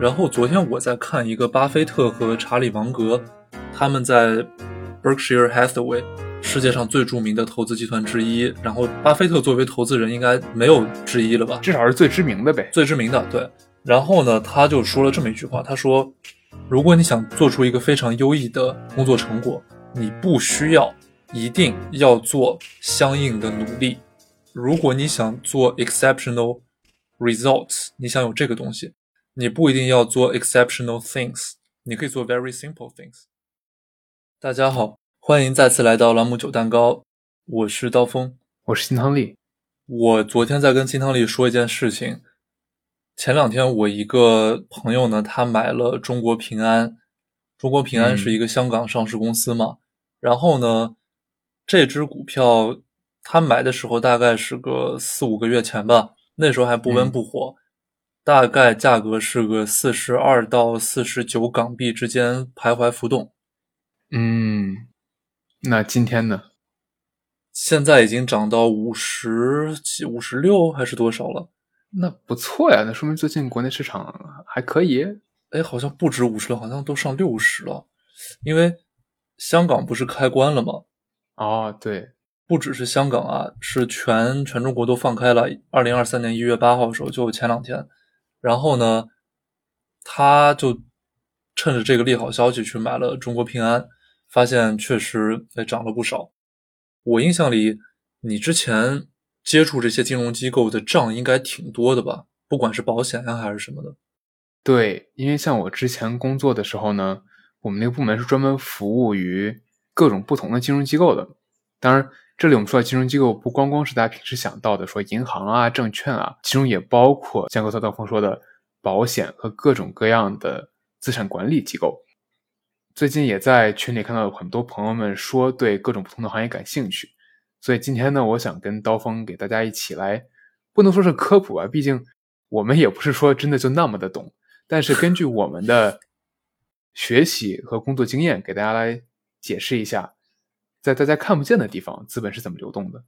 然后昨天我在看一个巴菲特和查理芒格，他们在 Berkshire Hathaway 世界上最著名的投资集团之一。然后巴菲特作为投资人，应该没有之一了吧？至少是最知名的呗。最知名的，对。然后呢，他就说了这么一句话，他说：“如果你想做出一个非常优异的工作成果，你不需要一定要做相应的努力。如果你想做 exceptional results，你想有这个东西，你不一定要做 exceptional things，你可以做 very simple things。”大家好，欢迎再次来到朗姆酒蛋糕，我是刀锋，我是金汤力。我昨天在跟金汤力说一件事情。前两天，我一个朋友呢，他买了中国平安。中国平安是一个香港上市公司嘛。然后呢，这只股票他买的时候大概是个四五个月前吧，那时候还不温不火，大概价格是个四十二到四十九港币之间徘徊浮动。嗯，那今天呢？现在已经涨到五十几、五十六还是多少了？那不错呀，那说明最近国内市场还可以。哎，好像不止五十了，好像都上六十了。因为香港不是开关了吗？哦，对，不只是香港啊，是全全中国都放开了。二零二三年一月八号的时候，就前两天，然后呢，他就趁着这个利好消息去买了中国平安，发现确实哎涨了不少。我印象里，你之前。接触这些金融机构的账应该挺多的吧？不管是保险呀还是什么的。对，因为像我之前工作的时候呢，我们那个部门是专门服务于各种不同的金融机构的。当然，这里我们说的金融机构不光光是大家平时想到的说银行啊、证券啊，其中也包括像刚才道峰说的保险和各种各样的资产管理机构。最近也在群里看到很多朋友们说对各种不同的行业感兴趣。所以今天呢，我想跟刀锋给大家一起来，不能说是科普吧，毕竟我们也不是说真的就那么的懂。但是根据我们的学习和工作经验，给大家来解释一下，在大家看不见的地方，资本是怎么流动的。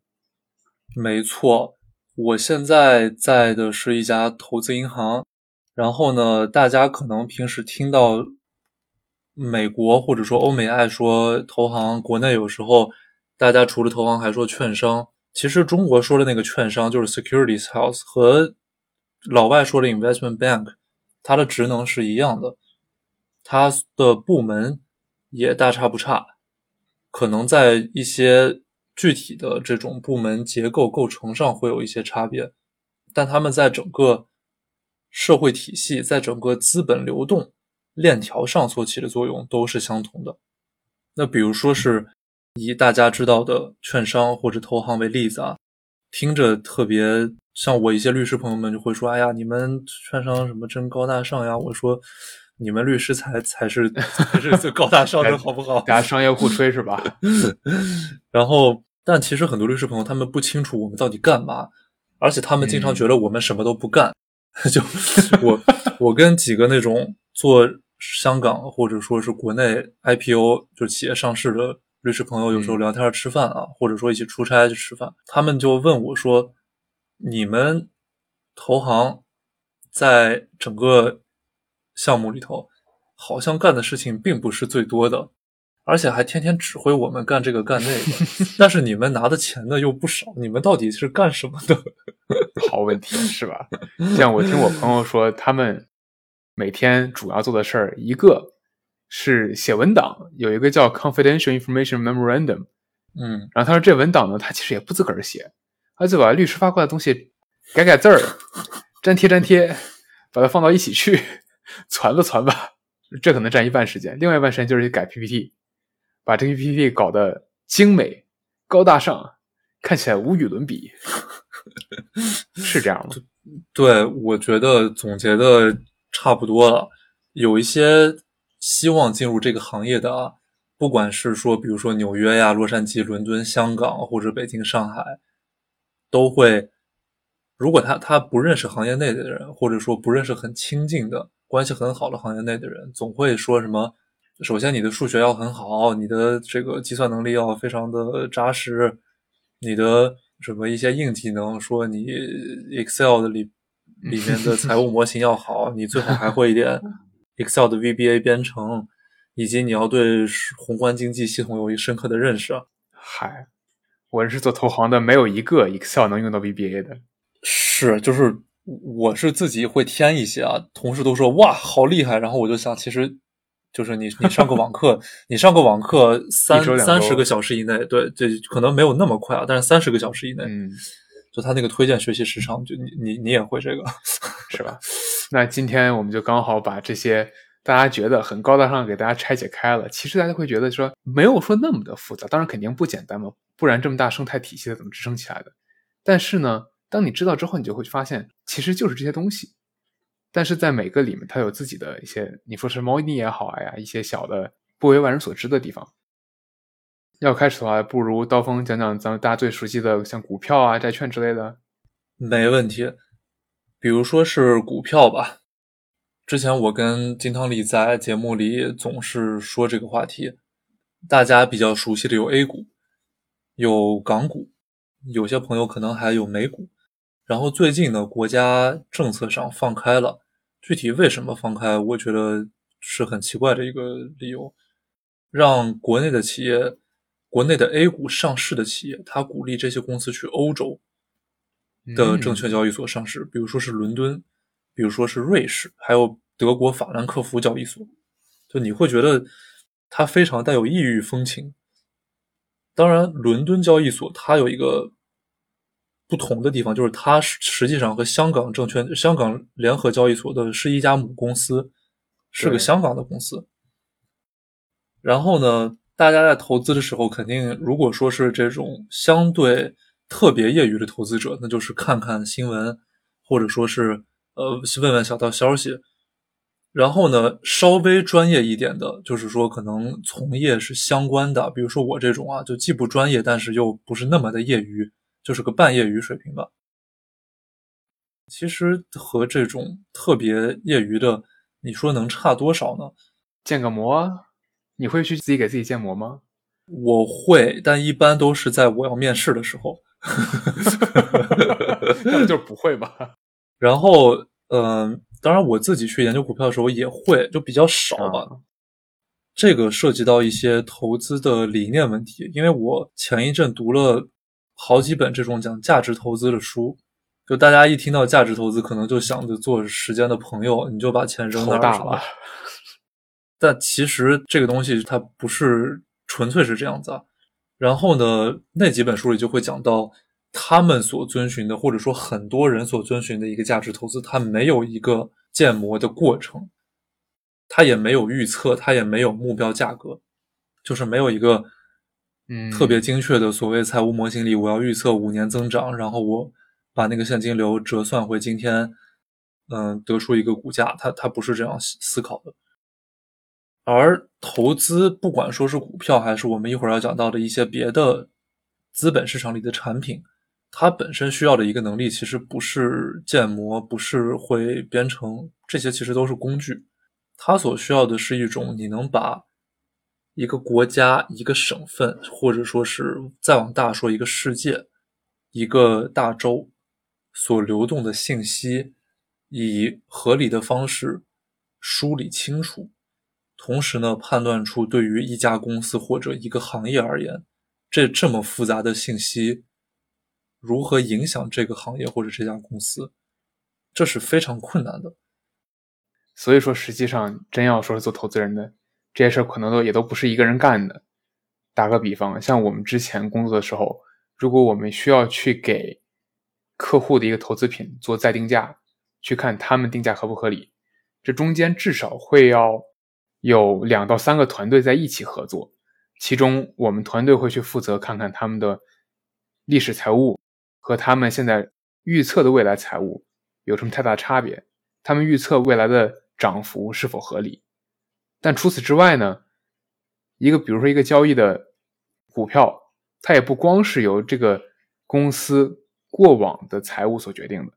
没错，我现在在的是一家投资银行。然后呢，大家可能平时听到美国或者说欧美爱说投行，国内有时候。大家除了投行还说券商，其实中国说的那个券商就是 securities house，和老外说的 investment bank，它的职能是一样的，它的部门也大差不差，可能在一些具体的这种部门结构构成上会有一些差别，但他们在整个社会体系，在整个资本流动链条上所起的作用都是相同的。那比如说是。以大家知道的券商或者投行为例子啊，听着特别像我一些律师朋友们就会说：“哎呀，你们券商什么真高大上呀？”我说：“你们律师才才是才是最高大上的，好不好？”大家商业互吹是吧？然后，但其实很多律师朋友他们不清楚我们到底干嘛，而且他们经常觉得我们什么都不干。就我我跟几个那种做香港或者说是国内 IPO 就企业上市的。律师朋友有时候聊天吃饭啊，或者说一起出差去吃饭，他们就问我说：“你们投行在整个项目里头，好像干的事情并不是最多的，而且还天天指挥我们干这个干那个。但是你们拿的钱呢又不少，你们到底是干什么的？” 好问题是吧？像我听我朋友说，他们每天主要做的事儿一个。是写文档，有一个叫 Confidential Information Memorandum，嗯，然后他说这文档呢，他其实也不自个儿写，他就把律师发过来的东西改改字儿，粘贴粘贴，把它放到一起去，传吧传吧，这可能占一半时间，另外一半时间就是改 PPT，把这个 PPT 搞得精美、高大上，看起来无与伦比，是这样吗？对，我觉得总结的差不多了，有一些。希望进入这个行业的啊，不管是说，比如说纽约呀、洛杉矶、伦敦、香港，或者北京、上海，都会。如果他他不认识行业内的人，或者说不认识很亲近的关系很好的行业内的人，总会说什么：首先你的数学要很好，你的这个计算能力要非常的扎实，你的什么一些硬技能，说你 Excel 的里 里面的财务模型要好，你最好还会一点 Excel 的 VBA 编程，以及你要对宏观经济系统有一深刻的认识。嗨，我是做投行的，没有一个 Excel 能用到 VBA 的。是，就是我是自己会添一些啊，同事都说哇好厉害，然后我就想，其实就是你你上个网课，你上个网课三三十个小时以内，对，这可能没有那么快啊，但是三十个小时以内，嗯，就他那个推荐学习时长，就你你你也会这个，是吧？那今天我们就刚好把这些大家觉得很高大上给大家拆解开了。其实大家会觉得说没有说那么的复杂，当然肯定不简单嘛，不然这么大生态体系的怎么支撑起来的？但是呢？当你知道之后，你就会发现，其实就是这些东西，但是在每个里面，它有自己的一些，你说是猫腻也好呀，一些小的不为外人所知的地方。要开始的话，不如刀锋讲讲咱们大家最熟悉的，像股票啊、债券之类的。没问题，比如说是股票吧。之前我跟金汤力在节目里总是说这个话题，大家比较熟悉的有 A 股，有港股，有些朋友可能还有美股。然后最近呢，国家政策上放开了，具体为什么放开，我觉得是很奇怪的一个理由，让国内的企业，国内的 A 股上市的企业，它鼓励这些公司去欧洲的证券交易所上市，比如说是伦敦，比如说是瑞士，还有德国法兰克福交易所，就你会觉得它非常带有异域风情。当然，伦敦交易所它有一个。不同的地方就是，它实际上和香港证券、香港联合交易所的是一家母公司，是个香港的公司。然后呢，大家在投资的时候，肯定如果说是这种相对特别业余的投资者，那就是看看新闻，或者说是呃问问小道消息。然后呢，稍微专业一点的，就是说可能从业是相关的，比如说我这种啊，就既不专业，但是又不是那么的业余。就是个半业余水平吧。其实和这种特别业余的，你说能差多少呢？建个模，你会去自己给自己建模吗？我会，但一般都是在我要面试的时候。那就不会吧？然后，嗯，当然我自己去研究股票的时候也会，就比较少吧。这个涉及到一些投资的理念问题，因为我前一阵读了。好几本这种讲价值投资的书，就大家一听到价值投资，可能就想着做时间的朋友，你就把钱扔那儿了。但其实这个东西它不是纯粹是这样子啊。然后呢，那几本书里就会讲到，他们所遵循的，或者说很多人所遵循的一个价值投资，它没有一个建模的过程，它也没有预测，它也没有目标价格，就是没有一个。嗯，特别精确的所谓财务模型里，我要预测五年增长，然后我把那个现金流折算回今天，嗯，得出一个股价，它它不是这样思考的。而投资，不管说是股票，还是我们一会儿要讲到的一些别的资本市场里的产品，它本身需要的一个能力，其实不是建模，不是会编程，这些其实都是工具。它所需要的是一种你能把。一个国家、一个省份，或者说是再往大说，一个世界、一个大洲所流动的信息，以合理的方式梳理清楚，同时呢，判断出对于一家公司或者一个行业而言，这这么复杂的信息如何影响这个行业或者这家公司，这是非常困难的。所以说，实际上真要说是做投资人的。这些事儿可能都也都不是一个人干的。打个比方，像我们之前工作的时候，如果我们需要去给客户的一个投资品做再定价，去看他们定价合不合理，这中间至少会要有两到三个团队在一起合作。其中，我们团队会去负责看看他们的历史财务和他们现在预测的未来财务有什么太大差别，他们预测未来的涨幅是否合理。但除此之外呢，一个比如说一个交易的股票，它也不光是由这个公司过往的财务所决定的，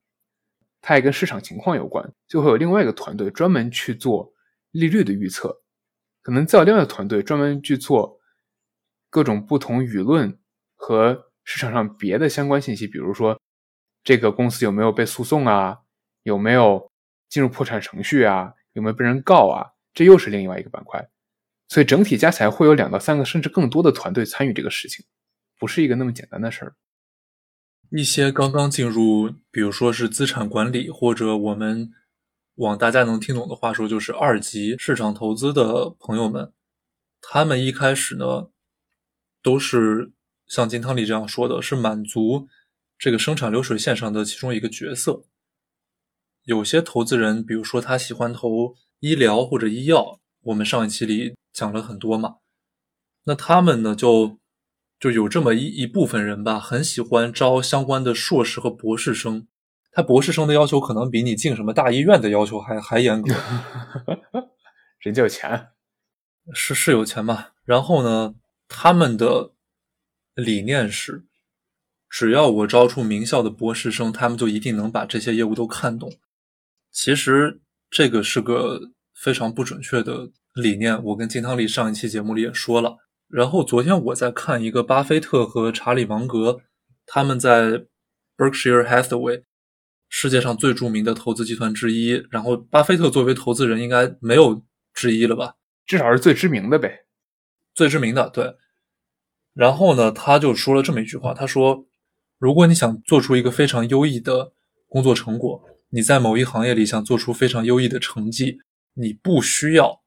它也跟市场情况有关，就会有另外一个团队专门去做利率的预测，可能再有另外一个团队专门去做各种不同舆论和市场上别的相关信息，比如说这个公司有没有被诉讼啊，有没有进入破产程序啊？有没有被人告啊？这又是另外一个板块。所以整体加起来会有两到三个甚至更多的团队参与这个事情，不是一个那么简单的事儿。一些刚刚进入，比如说是资产管理，或者我们往大家能听懂的话说，就是二级市场投资的朋友们，他们一开始呢，都是像金汤力这样说的，是满足这个生产流水线上的其中一个角色。有些投资人，比如说他喜欢投医疗或者医药，我们上一期里讲了很多嘛，那他们呢就就有这么一一部分人吧，很喜欢招相关的硕士和博士生，他博士生的要求可能比你进什么大医院的要求还还严格，人家有钱，是是有钱嘛？然后呢，他们的理念是，只要我招出名校的博士生，他们就一定能把这些业务都看懂。其实这个是个非常不准确的理念，我跟金汤力上一期节目里也说了。然后昨天我在看一个巴菲特和查理芒格他们在 Berkshire Hathaway 世界上最著名的投资集团之一，然后巴菲特作为投资人应该没有之一了吧？至少是最知名的呗，最知名的对。然后呢，他就说了这么一句话，他说：“如果你想做出一个非常优异的工作成果。”你在某一行业里想做出非常优异的成绩，你不需要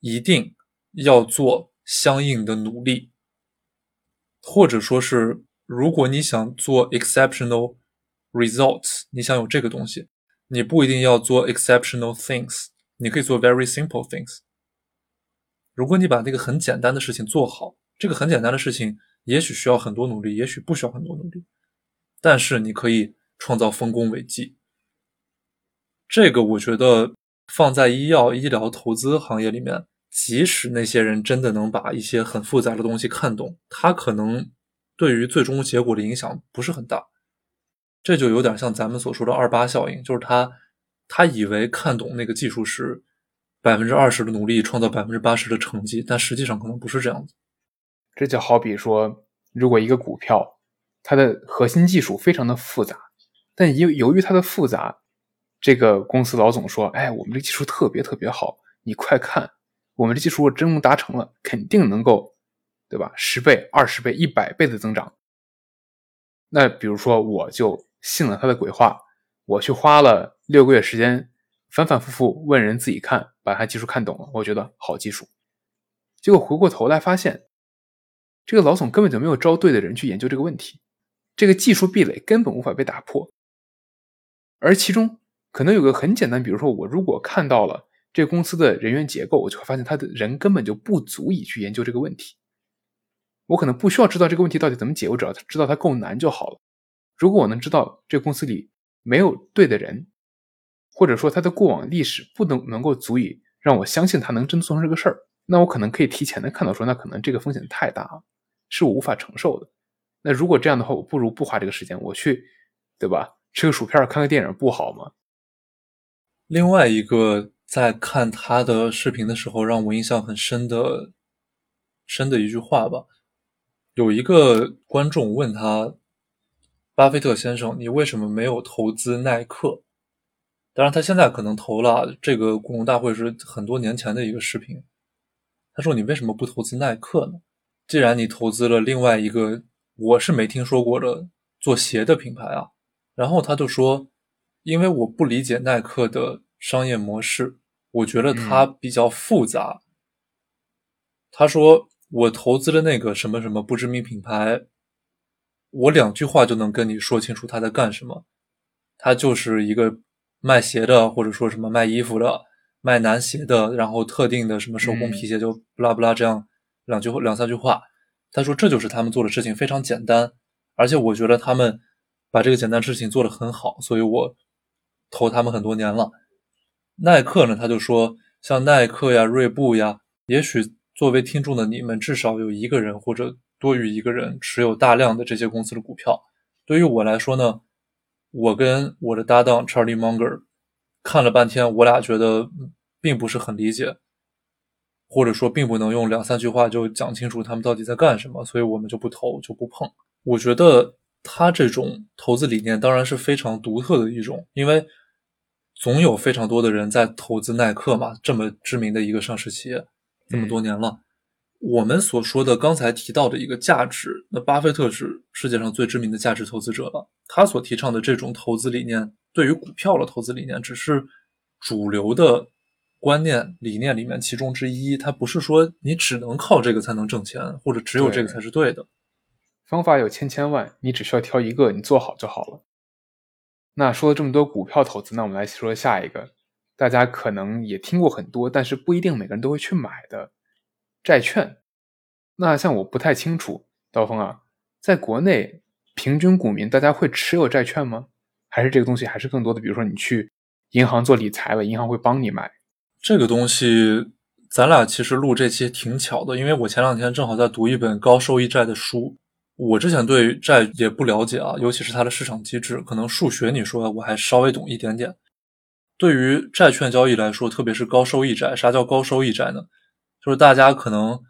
一定要做相应的努力，或者说是，如果你想做 exceptional results，你想有这个东西，你不一定要做 exceptional things，你可以做 very simple things。如果你把那个很简单的事情做好，这个很简单的事情也许需要很多努力，也许不需要很多努力，但是你可以创造丰功伟绩。这个我觉得放在医药医疗投资行业里面，即使那些人真的能把一些很复杂的东西看懂，他可能对于最终结果的影响不是很大。这就有点像咱们所说的二八效应，就是他他以为看懂那个技术是百分之二十的努力创造百分之八十的成绩，但实际上可能不是这样子。这就好比说，如果一个股票它的核心技术非常的复杂，但由由于它的复杂。这个公司老总说：“哎，我们这技术特别特别好，你快看，我们这技术真能达成了，肯定能够，对吧？十倍、二十倍、一百倍的增长。”那比如说，我就信了他的鬼话，我去花了六个月时间，反反复复问人自己看，把他技术看懂了，我觉得好技术。结果回过头来发现，这个老总根本就没有招对的人去研究这个问题，这个技术壁垒根本无法被打破，而其中。可能有个很简单，比如说我如果看到了这个公司的人员结构，我就会发现他的人根本就不足以去研究这个问题。我可能不需要知道这个问题到底怎么解，我只要知道它够难就好了。如果我能知道这个公司里没有对的人，或者说他的过往历史不能能够足以让我相信他能真做成这个事儿，那我可能可以提前的看到说，那可能这个风险太大了，是我无法承受的。那如果这样的话，我不如不花这个时间，我去，对吧？吃个薯片，看个电影不好吗？另外一个在看他的视频的时候，让我印象很深的深的一句话吧。有一个观众问他：“巴菲特先生，你为什么没有投资耐克？”当然，他现在可能投了。这个股东大会是很多年前的一个视频。他说：“你为什么不投资耐克呢？既然你投资了另外一个我是没听说过的做鞋的品牌啊。”然后他就说。因为我不理解耐克的商业模式，我觉得它比较复杂。他说我投资的那个什么什么不知名品牌，我两句话就能跟你说清楚他在干什么。他就是一个卖鞋的，或者说什么卖衣服的、卖男鞋的，然后特定的什么手工皮鞋，就不拉不拉这样两句两三句话。他说这就是他们做的事情，非常简单，而且我觉得他们把这个简单事情做得很好，所以我。投他们很多年了，耐克呢？他就说，像耐克呀、锐步呀，也许作为听众的你们，至少有一个人或者多于一个人持有大量的这些公司的股票。对于我来说呢，我跟我的搭档 Charlie Munger 看了半天，我俩觉得并不是很理解，或者说并不能用两三句话就讲清楚他们到底在干什么，所以我们就不投，就不碰。我觉得他这种投资理念当然是非常独特的一种，因为。总有非常多的人在投资耐克嘛，这么知名的一个上市企业，这么多年了。我们所说的刚才提到的一个价值，那巴菲特是世界上最知名的价值投资者了。他所提倡的这种投资理念，对于股票的投资理念，只是主流的观念理念里面其中之一。它不是说你只能靠这个才能挣钱，或者只有这个才是对的。方法有千千万，你只需要挑一个，你做好就好了。那说了这么多股票投资，那我们来说下一个，大家可能也听过很多，但是不一定每个人都会去买的。债券，那像我不太清楚，刀锋啊，在国内平均股民大家会持有债券吗？还是这个东西还是更多的，比如说你去银行做理财了，银行会帮你买这个东西。咱俩其实录这期挺巧的，因为我前两天正好在读一本高收益债的书。我之前对债也不了解啊，尤其是它的市场机制，可能数学你说的我还稍微懂一点点。对于债券交易来说，特别是高收益债，啥叫高收益债呢？就是大家可能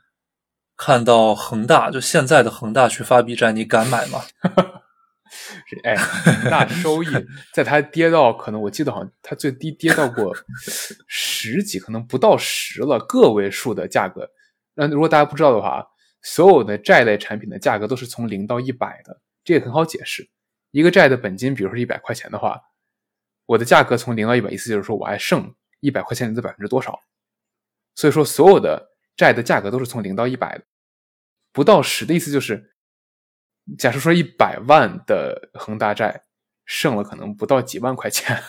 看到恒大，就现在的恒大去发币债，你敢买吗？哎，恒大收益在它跌到可能我记得好像它最低跌到过十几，可能不到十了，个位数的价格。那如果大家不知道的话，所有的债类产品的价格都是从零到一百的，这也很好解释。一个债的本金，比如说一百块钱的话，我的价格从零到一百，意思就是说我还剩一百块钱里的百分之多少。所以说，所有的债的价格都是从零到一百的，不到十的意思就是，假设说一百万的恒大债剩了可能不到几万块钱，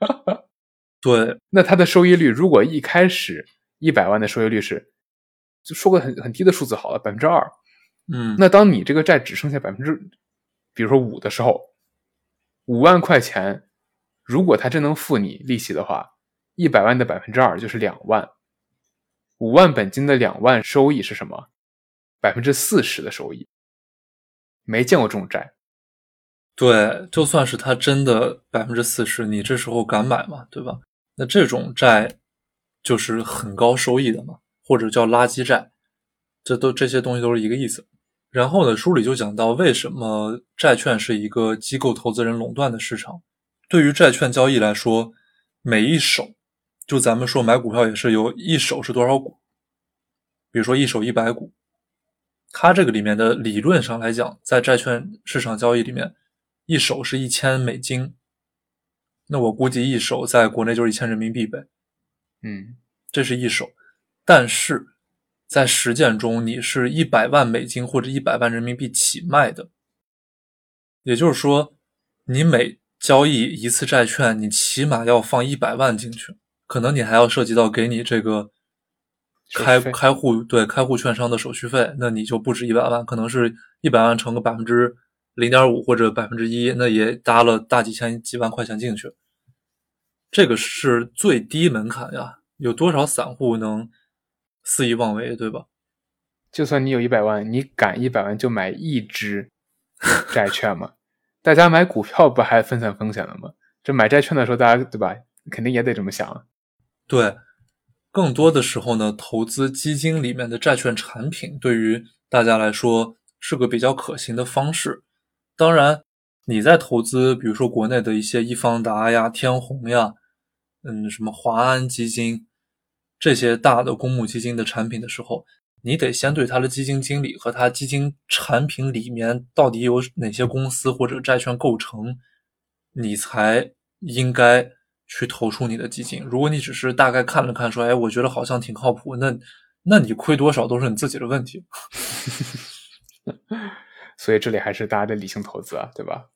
对，那它的收益率如果一开始一百万的收益率是，就说个很很低的数字好了，百分之二，嗯，那当你这个债只剩下百分之，比如说五的时候，五万块钱，如果他真能付你利息的话，一百万的百分之二就是两万。五万本金的两万收益是什么？百分之四十的收益，没见过这种债。对，就算是他真的百分之四十，你这时候敢买吗？对吧？那这种债就是很高收益的嘛，或者叫垃圾债，这都这些东西都是一个意思。然后呢，书里就讲到为什么债券是一个机构投资人垄断的市场。对于债券交易来说，每一手。就咱们说买股票也是有一手是多少股，比如说一手一百股，它这个里面的理论上来讲，在债券市场交易里面，一手是一千美金，那我估计一手在国内就是一千人民币呗，嗯，这是一手，但是在实践中，你是一百万美金或者一百万人民币起卖的，也就是说，你每交易一次债券，你起码要放一百万进去。可能你还要涉及到给你这个开开户对开户券商的手续费，那你就不止一百万，可能是一百万乘个百分之零点五或者百分之一，那也搭了大几千几万块钱进去。这个是最低门槛呀，有多少散户能肆意妄为，对吧？就算你有一百万，你敢一百万就买一只债券吗？大家买股票不还分散风险了吗？这买债券的时候，大家对吧？肯定也得这么想。对，更多的时候呢，投资基金里面的债券产品对于大家来说是个比较可行的方式。当然，你在投资，比如说国内的一些易方达呀、天弘呀，嗯，什么华安基金这些大的公募基金的产品的时候，你得先对他的基金经理和他基金产品里面到底有哪些公司或者债券构成，你才应该。去投出你的基金。如果你只是大概看了看，说，哎，我觉得好像挺靠谱，那，那你亏多少都是你自己的问题。所以这里还是大家的理性投资啊，对吧？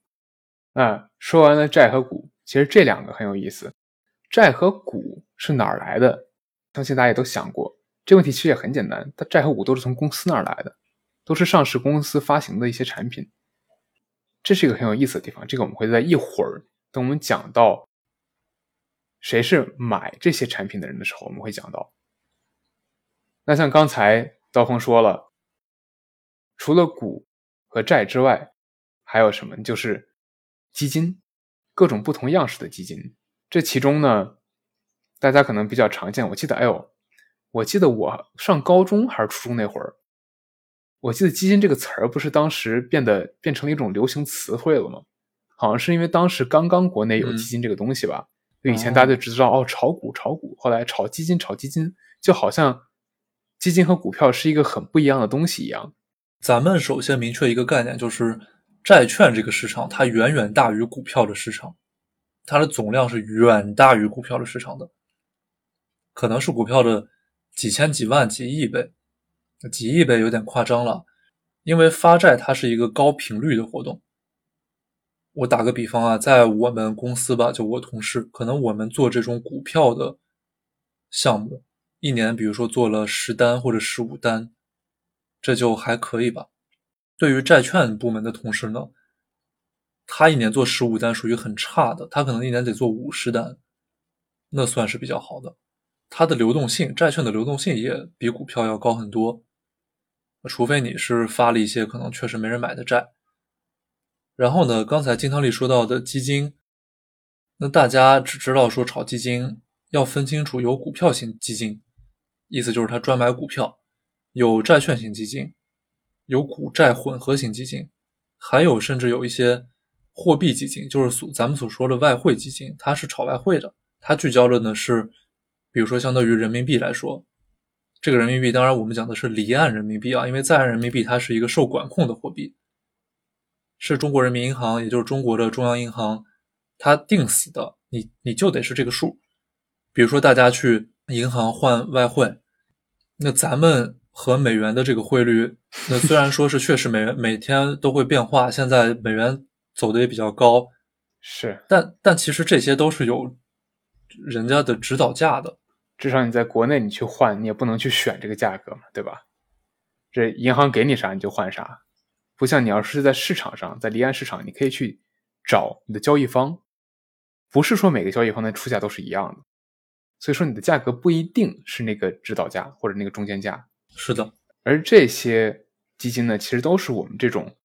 那说完了债和股，其实这两个很有意思。债和股是哪儿来的？相信大家也都想过这问题，其实也很简单。它债和股都是从公司那儿来的，都是上市公司发行的一些产品。这是一个很有意思的地方。这个我们会在一会儿等我们讲到。谁是买这些产品的人的时候，我们会讲到。那像刚才刀锋说了，除了股和债之外，还有什么？就是基金，各种不同样式的基金。这其中呢，大家可能比较常见。我记得，哎呦，我记得我上高中还是初中那会儿，我记得“基金”这个词儿不是当时变得变成了一种流行词汇了吗？好像是因为当时刚刚国内有基金这个东西吧。就以前大家就只知道哦，炒股炒股，后来炒基金炒基金，就好像基金和股票是一个很不一样的东西一样。咱们首先明确一个概念，就是债券这个市场它远远大于股票的市场，它的总量是远大于股票的市场的，可能是股票的几千几万几亿倍，几亿倍有点夸张了，因为发债它是一个高频率的活动。我打个比方啊，在我们公司吧，就我同事，可能我们做这种股票的项目，一年比如说做了十单或者十五单，这就还可以吧。对于债券部门的同事呢，他一年做十五单属于很差的，他可能一年得做五十单，那算是比较好的。它的流动性，债券的流动性也比股票要高很多，除非你是发了一些可能确实没人买的债。然后呢？刚才金汤力说到的基金，那大家只知道说炒基金要分清楚，有股票型基金，意思就是它专买股票；有债券型基金，有股债混合型基金，还有甚至有一些货币基金，就是所咱们所说的外汇基金，它是炒外汇的，它聚焦的呢是，比如说相对于人民币来说，这个人民币当然我们讲的是离岸人民币啊，因为在岸人民币它是一个受管控的货币。是中国人民银行，也就是中国的中央银行，它定死的，你你就得是这个数。比如说，大家去银行换外汇，那咱们和美元的这个汇率，那虽然说是确实美元每天都会变化，现在美元走的也比较高，是，但但其实这些都是有人家的指导价的。至少你在国内你去换，你也不能去选这个价格嘛，对吧？这银行给你啥你就换啥。不像你要是在市场上，在离岸市场，你可以去找你的交易方，不是说每个交易方的出价都是一样的，所以说你的价格不一定是那个指导价或者那个中间价。是的，而这些基金呢，其实都是我们这种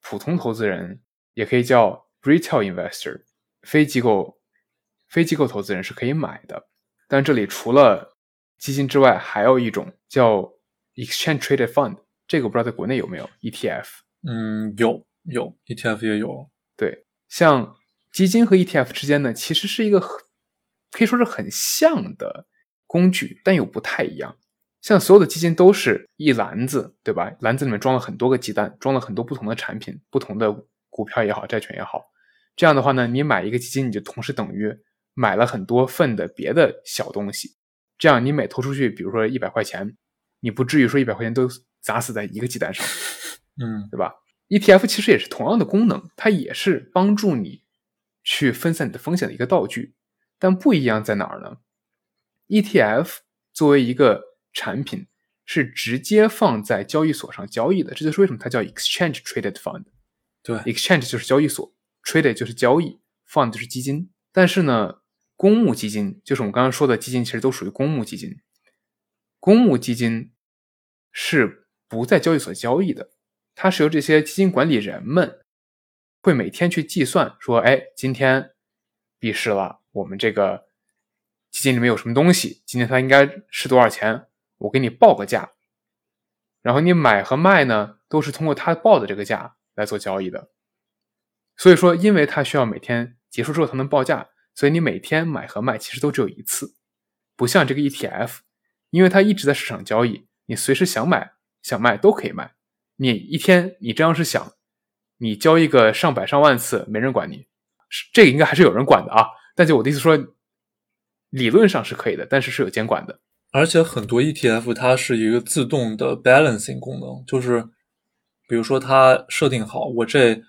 普通投资人，也可以叫 retail investor，非机构非机构投资人是可以买的。但这里除了基金之外，还有一种叫 exchange traded fund。这个不知道在国内有没有 ETF？嗯，有有 ETF 也有。对，像基金和 ETF 之间呢，其实是一个可以说是很像的工具，但又不太一样。像所有的基金都是一篮子，对吧？篮子里面装了很多个鸡蛋，装了很多不同的产品，不同的股票也好，债券也好。这样的话呢，你买一个基金，你就同时等于买了很多份的别的小东西。这样你每投出去，比如说一百块钱，你不至于说一百块钱都。砸死在一个鸡蛋上，嗯，对吧？ETF 其实也是同样的功能，它也是帮助你去分散你的风险的一个道具，但不一样在哪儿呢？ETF 作为一个产品是直接放在交易所上交易的，这就是为什么它叫 Exchange Traded Fund。对，Exchange 就是交易所，traded 就是交易，Fund 就是基金。但是呢，公募基金就是我们刚刚说的基金，其实都属于公募基金。公募基金是。不在交易所交易的，它是由这些基金管理人们会每天去计算，说，哎，今天闭市了，我们这个基金里面有什么东西，今天它应该是多少钱，我给你报个价，然后你买和卖呢，都是通过他报的这个价来做交易的。所以说，因为它需要每天结束之后才能报价，所以你每天买和卖其实都只有一次，不像这个 ETF，因为它一直在市场交易，你随时想买。想卖都可以卖，你一天你这样是想，你交易个上百上万次没人管你，这个应该还是有人管的啊。但就我的意思说，理论上是可以的，但是是有监管的。而且很多 ETF 它是一个自动的 balancing 功能，就是比如说它设定好，我这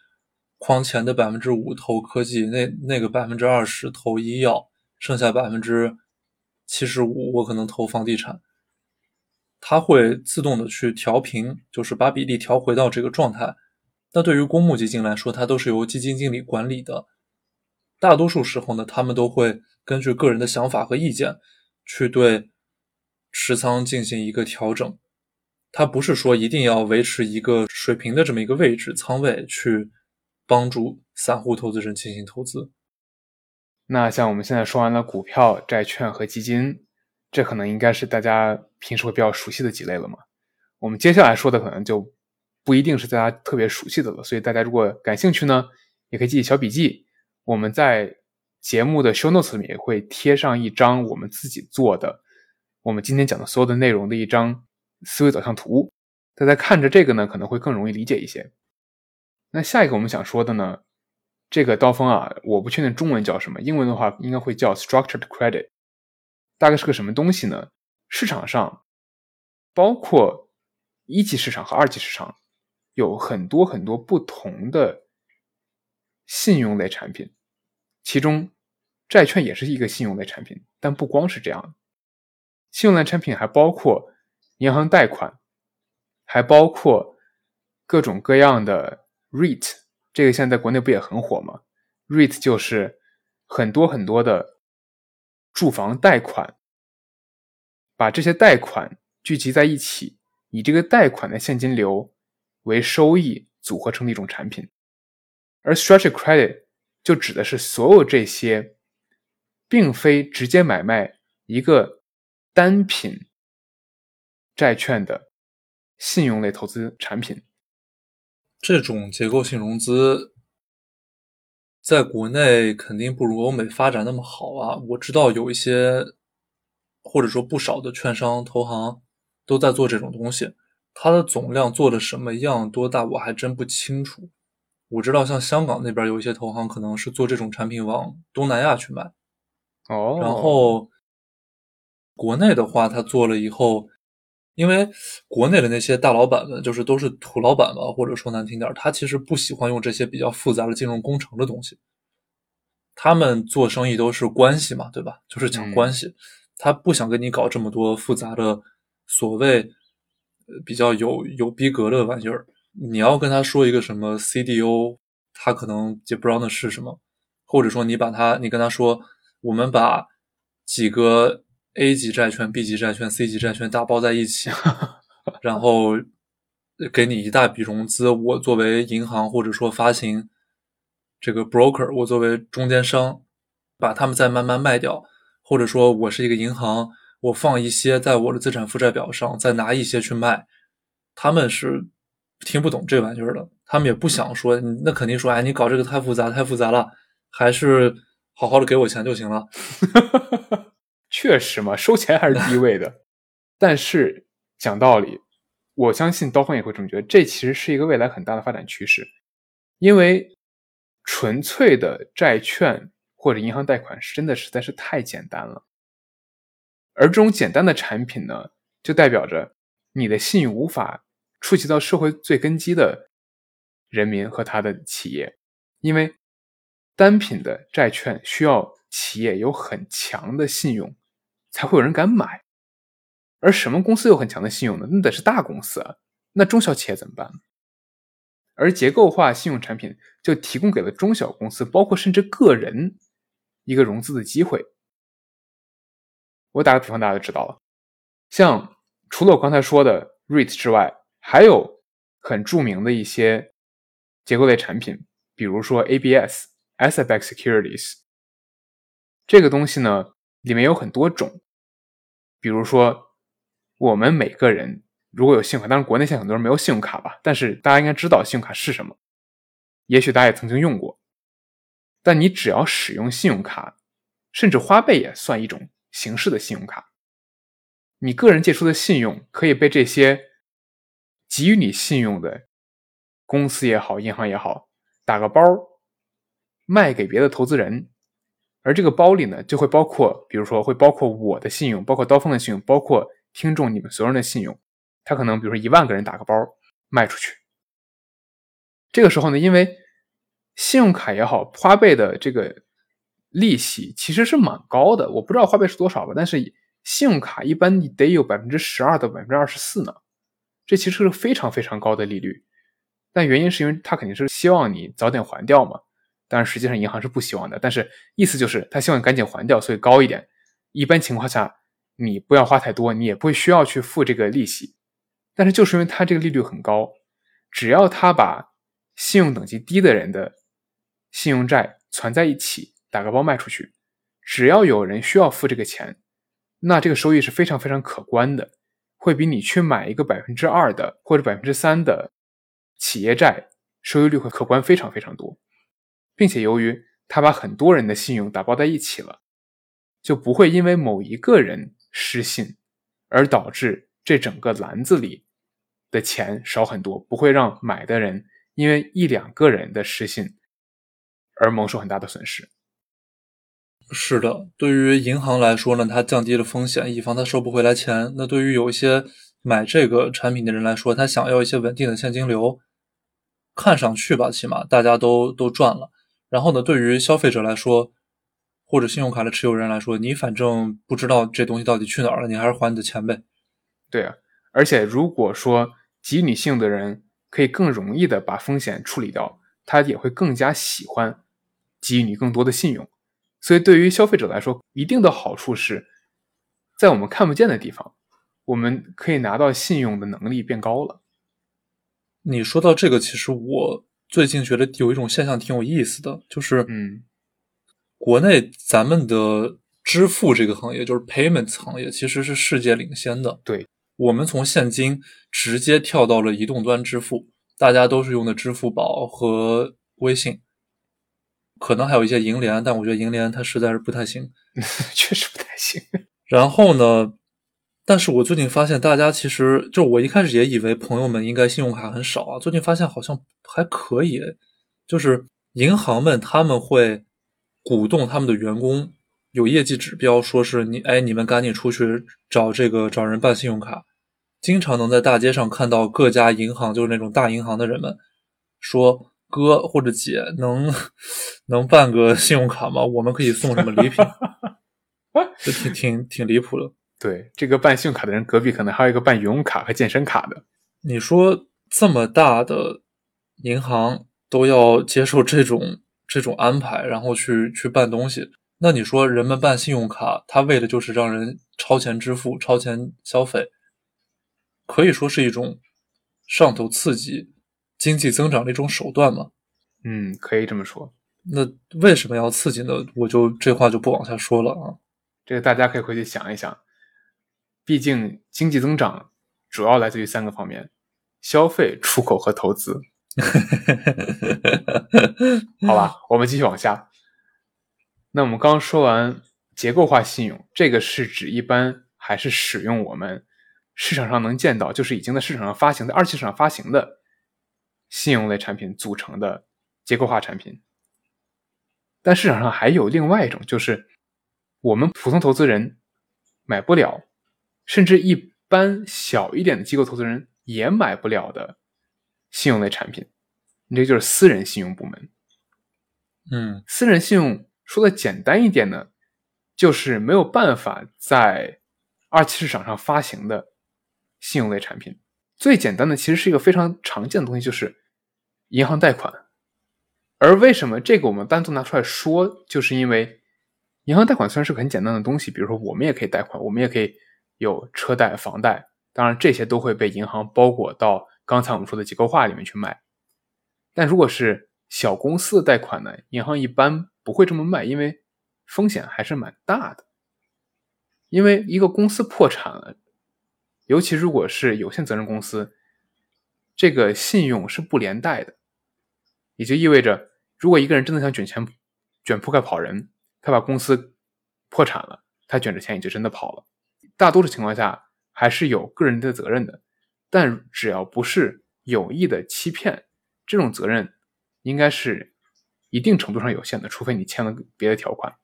框前的百分之五投科技，那那个百分之二十投医药，剩下百分之七十五我可能投房地产。它会自动的去调平，就是把比例调回到这个状态。那对于公募基金来说，它都是由基金经理管理的。大多数时候呢，他们都会根据个人的想法和意见，去对持仓进行一个调整。它不是说一定要维持一个水平的这么一个位置仓位，去帮助散户投资人进行投资。那像我们现在说完了股票、债券和基金。这可能应该是大家平时会比较熟悉的几类了嘛。我们接下来说的可能就不一定是大家特别熟悉的了，所以大家如果感兴趣呢，也可以记小笔记。我们在节目的 show notes 里面也会贴上一张我们自己做的，我们今天讲的所有的内容的一张思维导向图。大家看着这个呢，可能会更容易理解一些。那下一个我们想说的呢，这个刀锋啊，我不确定中文叫什么，英文的话应该会叫 structured credit，大概是个什么东西呢？市场上包括一级市场和二级市场有很多很多不同的信用类产品，其中债券也是一个信用类产品，但不光是这样，信用类产品还包括银行贷款，还包括各种各样的。REIT 这个现在国内不也很火吗？REIT 就是很多很多的住房贷款，把这些贷款聚集在一起，以这个贷款的现金流为收益组合成的一种产品。而 Structured Credit 就指的是所有这些，并非直接买卖一个单品债券的信用类投资产品。这种结构性融资在国内肯定不如欧美发展那么好啊！我知道有一些，或者说不少的券商、投行都在做这种东西，它的总量做的什么样、多大，我还真不清楚。我知道像香港那边有一些投行可能是做这种产品往东南亚去卖，哦，然后国内的话，他做了以后。因为国内的那些大老板们，就是都是土老板吧，或者说难听点，他其实不喜欢用这些比较复杂的金融工程的东西。他们做生意都是关系嘛，对吧？就是讲关系，他不想跟你搞这么多复杂的所谓比较有有逼格的玩意儿。你要跟他说一个什么 CDO，他可能也不知道那是什么，或者说你把他，你跟他说，我们把几个。A 级债券、B 级债券、C 级债券打包在一起，然后给你一大笔融资。我作为银行或者说发行这个 broker，我作为中间商，把他们再慢慢卖掉，或者说我是一个银行，我放一些在我的资产负债表上，再拿一些去卖。他们是听不懂这玩意儿的，他们也不想说，那肯定说，哎，你搞这个太复杂，太复杂了，还是好好的给我钱就行了。确实嘛，收钱还是第一位的。但是讲道理，我相信刀锋也会这么觉得，这其实是一个未来很大的发展趋势。因为纯粹的债券或者银行贷款是真的实在是太简单了，而这种简单的产品呢，就代表着你的信用无法触及到社会最根基的人民和他的企业，因为单品的债券需要企业有很强的信用。才会有人敢买，而什么公司有很强的信用呢？那得是大公司啊，那中小企业怎么办？而结构化信用产品就提供给了中小公司，包括甚至个人一个融资的机会。我打个比方，大家就知道了。像除了我刚才说的 REIT 之外，还有很著名的一些结构类产品，比如说 ABS（Asset-Backed Securities） 这个东西呢。里面有很多种，比如说，我们每个人如果有信用卡，当然国内现在很多人没有信用卡吧，但是大家应该知道信用卡是什么，也许大家也曾经用过。但你只要使用信用卡，甚至花呗也算一种形式的信用卡，你个人借出的信用可以被这些给予你信用的公司也好、银行也好打个包卖给别的投资人。而这个包里呢，就会包括，比如说会包括我的信用，包括刀锋的信用，包括听众你们所有人的信用。他可能比如说一万个人打个包卖出去。这个时候呢，因为信用卡也好，花呗的这个利息其实是蛮高的，我不知道花呗是多少吧，但是信用卡一般得有百分之十二到百分之二十四呢，这其实是非常非常高的利率。但原因是因为他肯定是希望你早点还掉嘛。当然，实际上银行是不希望的，但是意思就是他希望赶紧还掉，所以高一点。一般情况下，你不要花太多，你也不会需要去付这个利息。但是就是因为他这个利率很高，只要他把信用等级低的人的信用债攒在一起，打个包卖出去，只要有人需要付这个钱，那这个收益是非常非常可观的，会比你去买一个百分之二的或者百分之三的企业债收益率会可观非常非常多。并且由于他把很多人的信用打包在一起了，就不会因为某一个人失信而导致这整个篮子里的钱少很多，不会让买的人因为一两个人的失信而蒙受很大的损失。是的，对于银行来说呢，它降低了风险，以防它收不回来钱。那对于有一些买这个产品的人来说，他想要一些稳定的现金流，看上去吧，起码大家都都赚了。然后呢，对于消费者来说，或者信用卡的持有人来说，你反正不知道这东西到底去哪儿了，你还是还你的钱呗。对啊，而且如果说给你信用的人可以更容易的把风险处理掉，他也会更加喜欢给予你更多的信用。所以，对于消费者来说，一定的好处是，在我们看不见的地方，我们可以拿到信用的能力变高了。你说到这个，其实我最近觉得有一种现象挺有意思的，就是，嗯，国内咱们的支付这个行业，就是 payments 行业，其实是世界领先的。对，我们从现金直接跳到了移动端支付，大家都是用的支付宝和微信。可能还有一些银联，但我觉得银联它实在是不太行，确实不太行。然后呢，但是我最近发现，大家其实就我一开始也以为朋友们应该信用卡很少啊，最近发现好像还可以，就是银行们他们会鼓动他们的员工有业绩指标，说是你哎你们赶紧出去找这个找人办信用卡，经常能在大街上看到各家银行就是那种大银行的人们说。哥或者姐能能办个信用卡吗？我们可以送什么礼品？这挺挺挺离谱的。对，这个办信用卡的人隔壁可能还有一个办游泳卡和健身卡的。你说这么大的银行都要接受这种这种安排，然后去去办东西，那你说人们办信用卡，他为的就是让人超前支付、超前消费，可以说是一种上头刺激。经济增长的一种手段嘛，嗯，可以这么说。那为什么要刺激呢？我就这话就不往下说了啊。这个大家可以回去想一想。毕竟经济增长主要来自于三个方面：消费、出口和投资。好吧，我们继续往下。那我们刚说完结构化信用，这个是指一般还是使用我们市场上能见到，就是已经在市场上发行的二级市场发行的。信用类产品组成的结构化产品，但市场上还有另外一种，就是我们普通投资人买不了，甚至一般小一点的机构投资人也买不了的信用类产品，你这就是私人信用部门。嗯，私人信用说的简单一点呢，就是没有办法在二级市场上发行的信用类产品。最简单的其实是一个非常常见的东西，就是。银行贷款，而为什么这个我们单独拿出来说，就是因为银行贷款虽然是个很简单的东西，比如说我们也可以贷款，我们也可以有车贷、房贷，当然这些都会被银行包裹到刚才我们说的结构化里面去卖。但如果是小公司的贷款呢，银行一般不会这么卖，因为风险还是蛮大的。因为一个公司破产了，尤其如果是有限责任公司，这个信用是不连带的。也就意味着，如果一个人真的想卷钱、卷铺盖跑人，他把公司破产了，他卷着钱也就真的跑了。大多数情况下还是有个人的责任的，但只要不是有意的欺骗，这种责任应该是一定程度上有限的，除非你签了别的条款。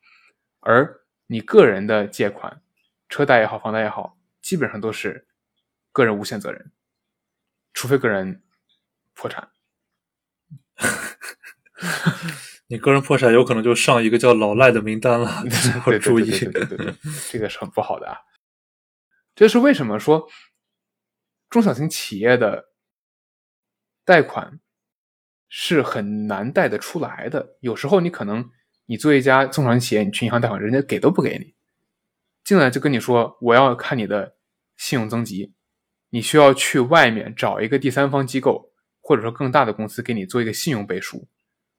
而你个人的借款，车贷也好，房贷也好，基本上都是个人无限责任，除非个人破产。你个人破产有可能就上一个叫老赖的名单了，会 注意。对对对，这个是很不好的啊。这是为什么说中小型企业的贷款是很难贷得出来的？有时候你可能你做一家中小型企业，你去银行贷款，人家给都不给你，进来就跟你说我要看你的信用增级，你需要去外面找一个第三方机构。或者说更大的公司给你做一个信用背书，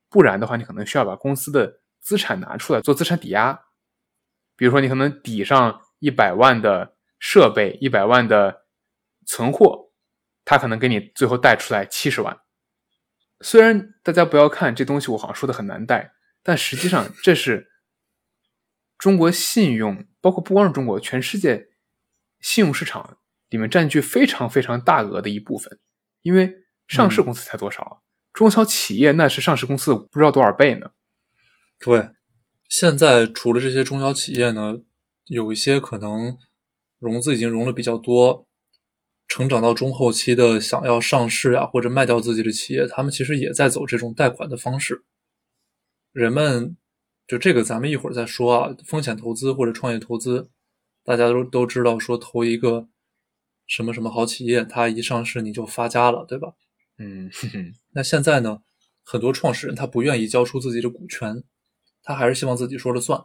不然的话，你可能需要把公司的资产拿出来做资产抵押。比如说，你可能抵上一百万的设备、一百万的存货，他可能给你最后贷出来七十万。虽然大家不要看这东西，我好像说的很难贷，但实际上这是中国信用，包括不光是中国，全世界信用市场里面占据非常非常大额的一部分。因为上市公司才多少啊，中小企业那是上市公司不知道多少倍呢。对，现在除了这些中小企业呢，有一些可能融资已经融了比较多，成长到中后期的想要上市啊，或者卖掉自己的企业，他们其实也在走这种贷款的方式。人们就这个，咱们一会儿再说啊。风险投资或者创业投资，大家都都知道，说投一个什么什么好企业，它一上市你就发家了，对吧？嗯，那现在呢，很多创始人他不愿意交出自己的股权。他还是希望自己说了算，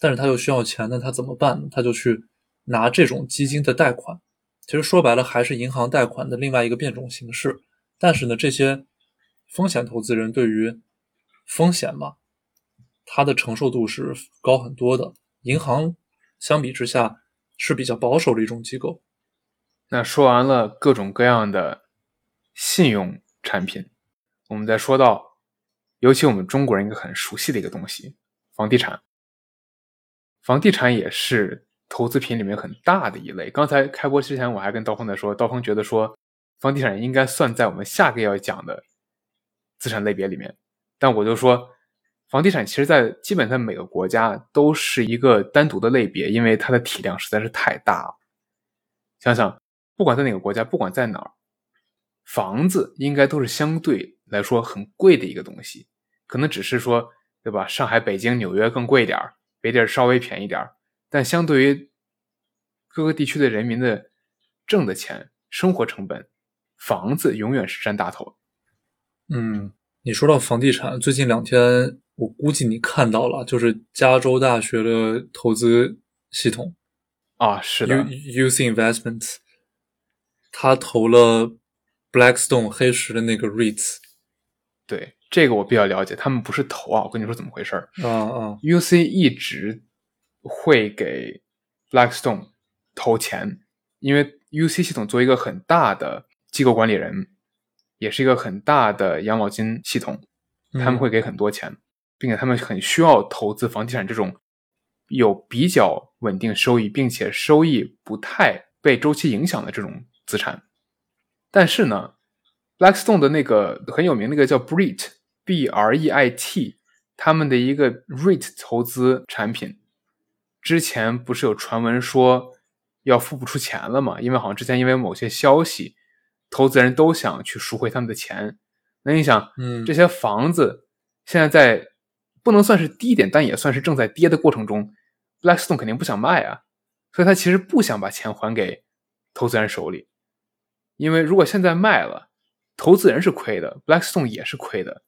但是他又需要钱那，他怎么办呢？他就去拿这种基金的贷款，其实说白了还是银行贷款的另外一个变种形式。但是呢，这些风险投资人对于风险嘛，他的承受度是高很多的。银行相比之下是比较保守的一种机构。那说完了各种各样的信用产品，我们再说到。尤其我们中国人一个很熟悉的一个东西，房地产。房地产也是投资品里面很大的一类。刚才开播之前，我还跟刀锋在说，刀锋觉得说，房地产应该算在我们下个要讲的资产类别里面。但我就说，房地产其实，在基本在每个国家都是一个单独的类别，因为它的体量实在是太大了。想想，不管在哪个国家，不管在哪儿，房子应该都是相对。来说很贵的一个东西，可能只是说，对吧？上海、北京、纽约更贵点儿，别地儿稍微便宜点儿。但相对于各个地区的人民的挣的钱、生活成本，房子永远是占大头。嗯，你说到房地产，最近两天我估计你看到了，就是加州大学的投资系统啊，是的，U C Investments，他投了 Blackstone 黑石的那个 REITs。对这个我比较了解，他们不是投啊，我跟你说怎么回事儿。啊啊，UC 一直会给 Blackstone 投钱，因为 UC 系统作为一个很大的机构管理人，也是一个很大的养老金系统，他们会给很多钱，并且他们很需要投资房地产这种有比较稳定收益，并且收益不太被周期影响的这种资产。但是呢？Blackstone 的那个很有名，那个叫 BREIT，B R E I T，他们的一个 REIT 投资产品，之前不是有传闻说要付不出钱了嘛？因为好像之前因为某些消息，投资人都想去赎回他们的钱。那你想，嗯，这些房子现在在不能算是低点，但也算是正在跌的过程中，Blackstone 肯定不想卖啊，所以他其实不想把钱还给投资人手里，因为如果现在卖了。投资人是亏的，Blackstone 也是亏的，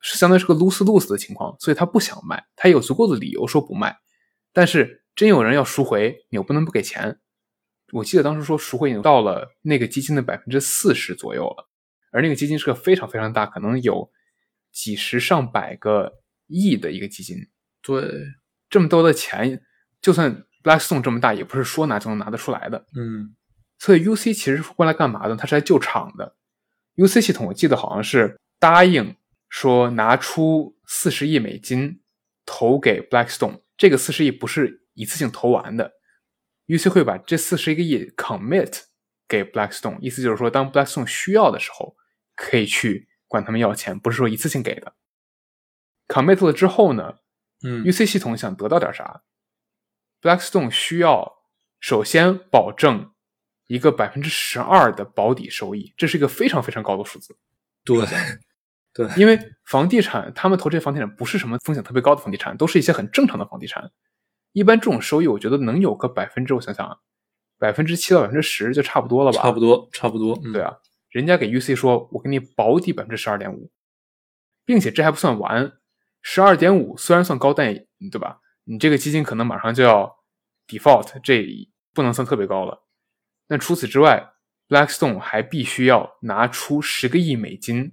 是相当于是个 lose lose 的情况，所以他不想卖，他有足够的理由说不卖。但是真有人要赎回，你又不能不给钱。我记得当时说赎回已经到了那个基金的百分之四十左右了，而那个基金是个非常非常大，可能有几十上百个亿的一个基金。对，这么多的钱，就算 Blackstone 这么大，也不是说拿就能拿得出来的。嗯，所以 UC 其实是过来干嘛的？他是来救场的。UC 系统我记得好像是答应说拿出四十亿美金投给 Blackstone，这个四十亿不是一次性投完的，UC 会把这四十一个亿 commit 给 Blackstone，意思就是说当 Blackstone 需要的时候可以去管他们要钱，不是说一次性给的。commit 了之后呢，嗯，UC 系统想得到点啥？Blackstone 需要首先保证。一个百分之十二的保底收益，这是一个非常非常高的数字。对，对，因为房地产，他们投这些房地产不是什么风险特别高的房地产，都是一些很正常的房地产。一般这种收益，我觉得能有个百分之，我想想，百分之七到百分之十就差不多了吧？差不多，差不多。对啊，人家给 UC 说，我给你保底百分之十二点五，并且这还不算完，十二点五虽然算高，但对吧？你这个基金可能马上就要 default，这不能算特别高了。那除此之外，Blackstone 还必须要拿出十个亿美金，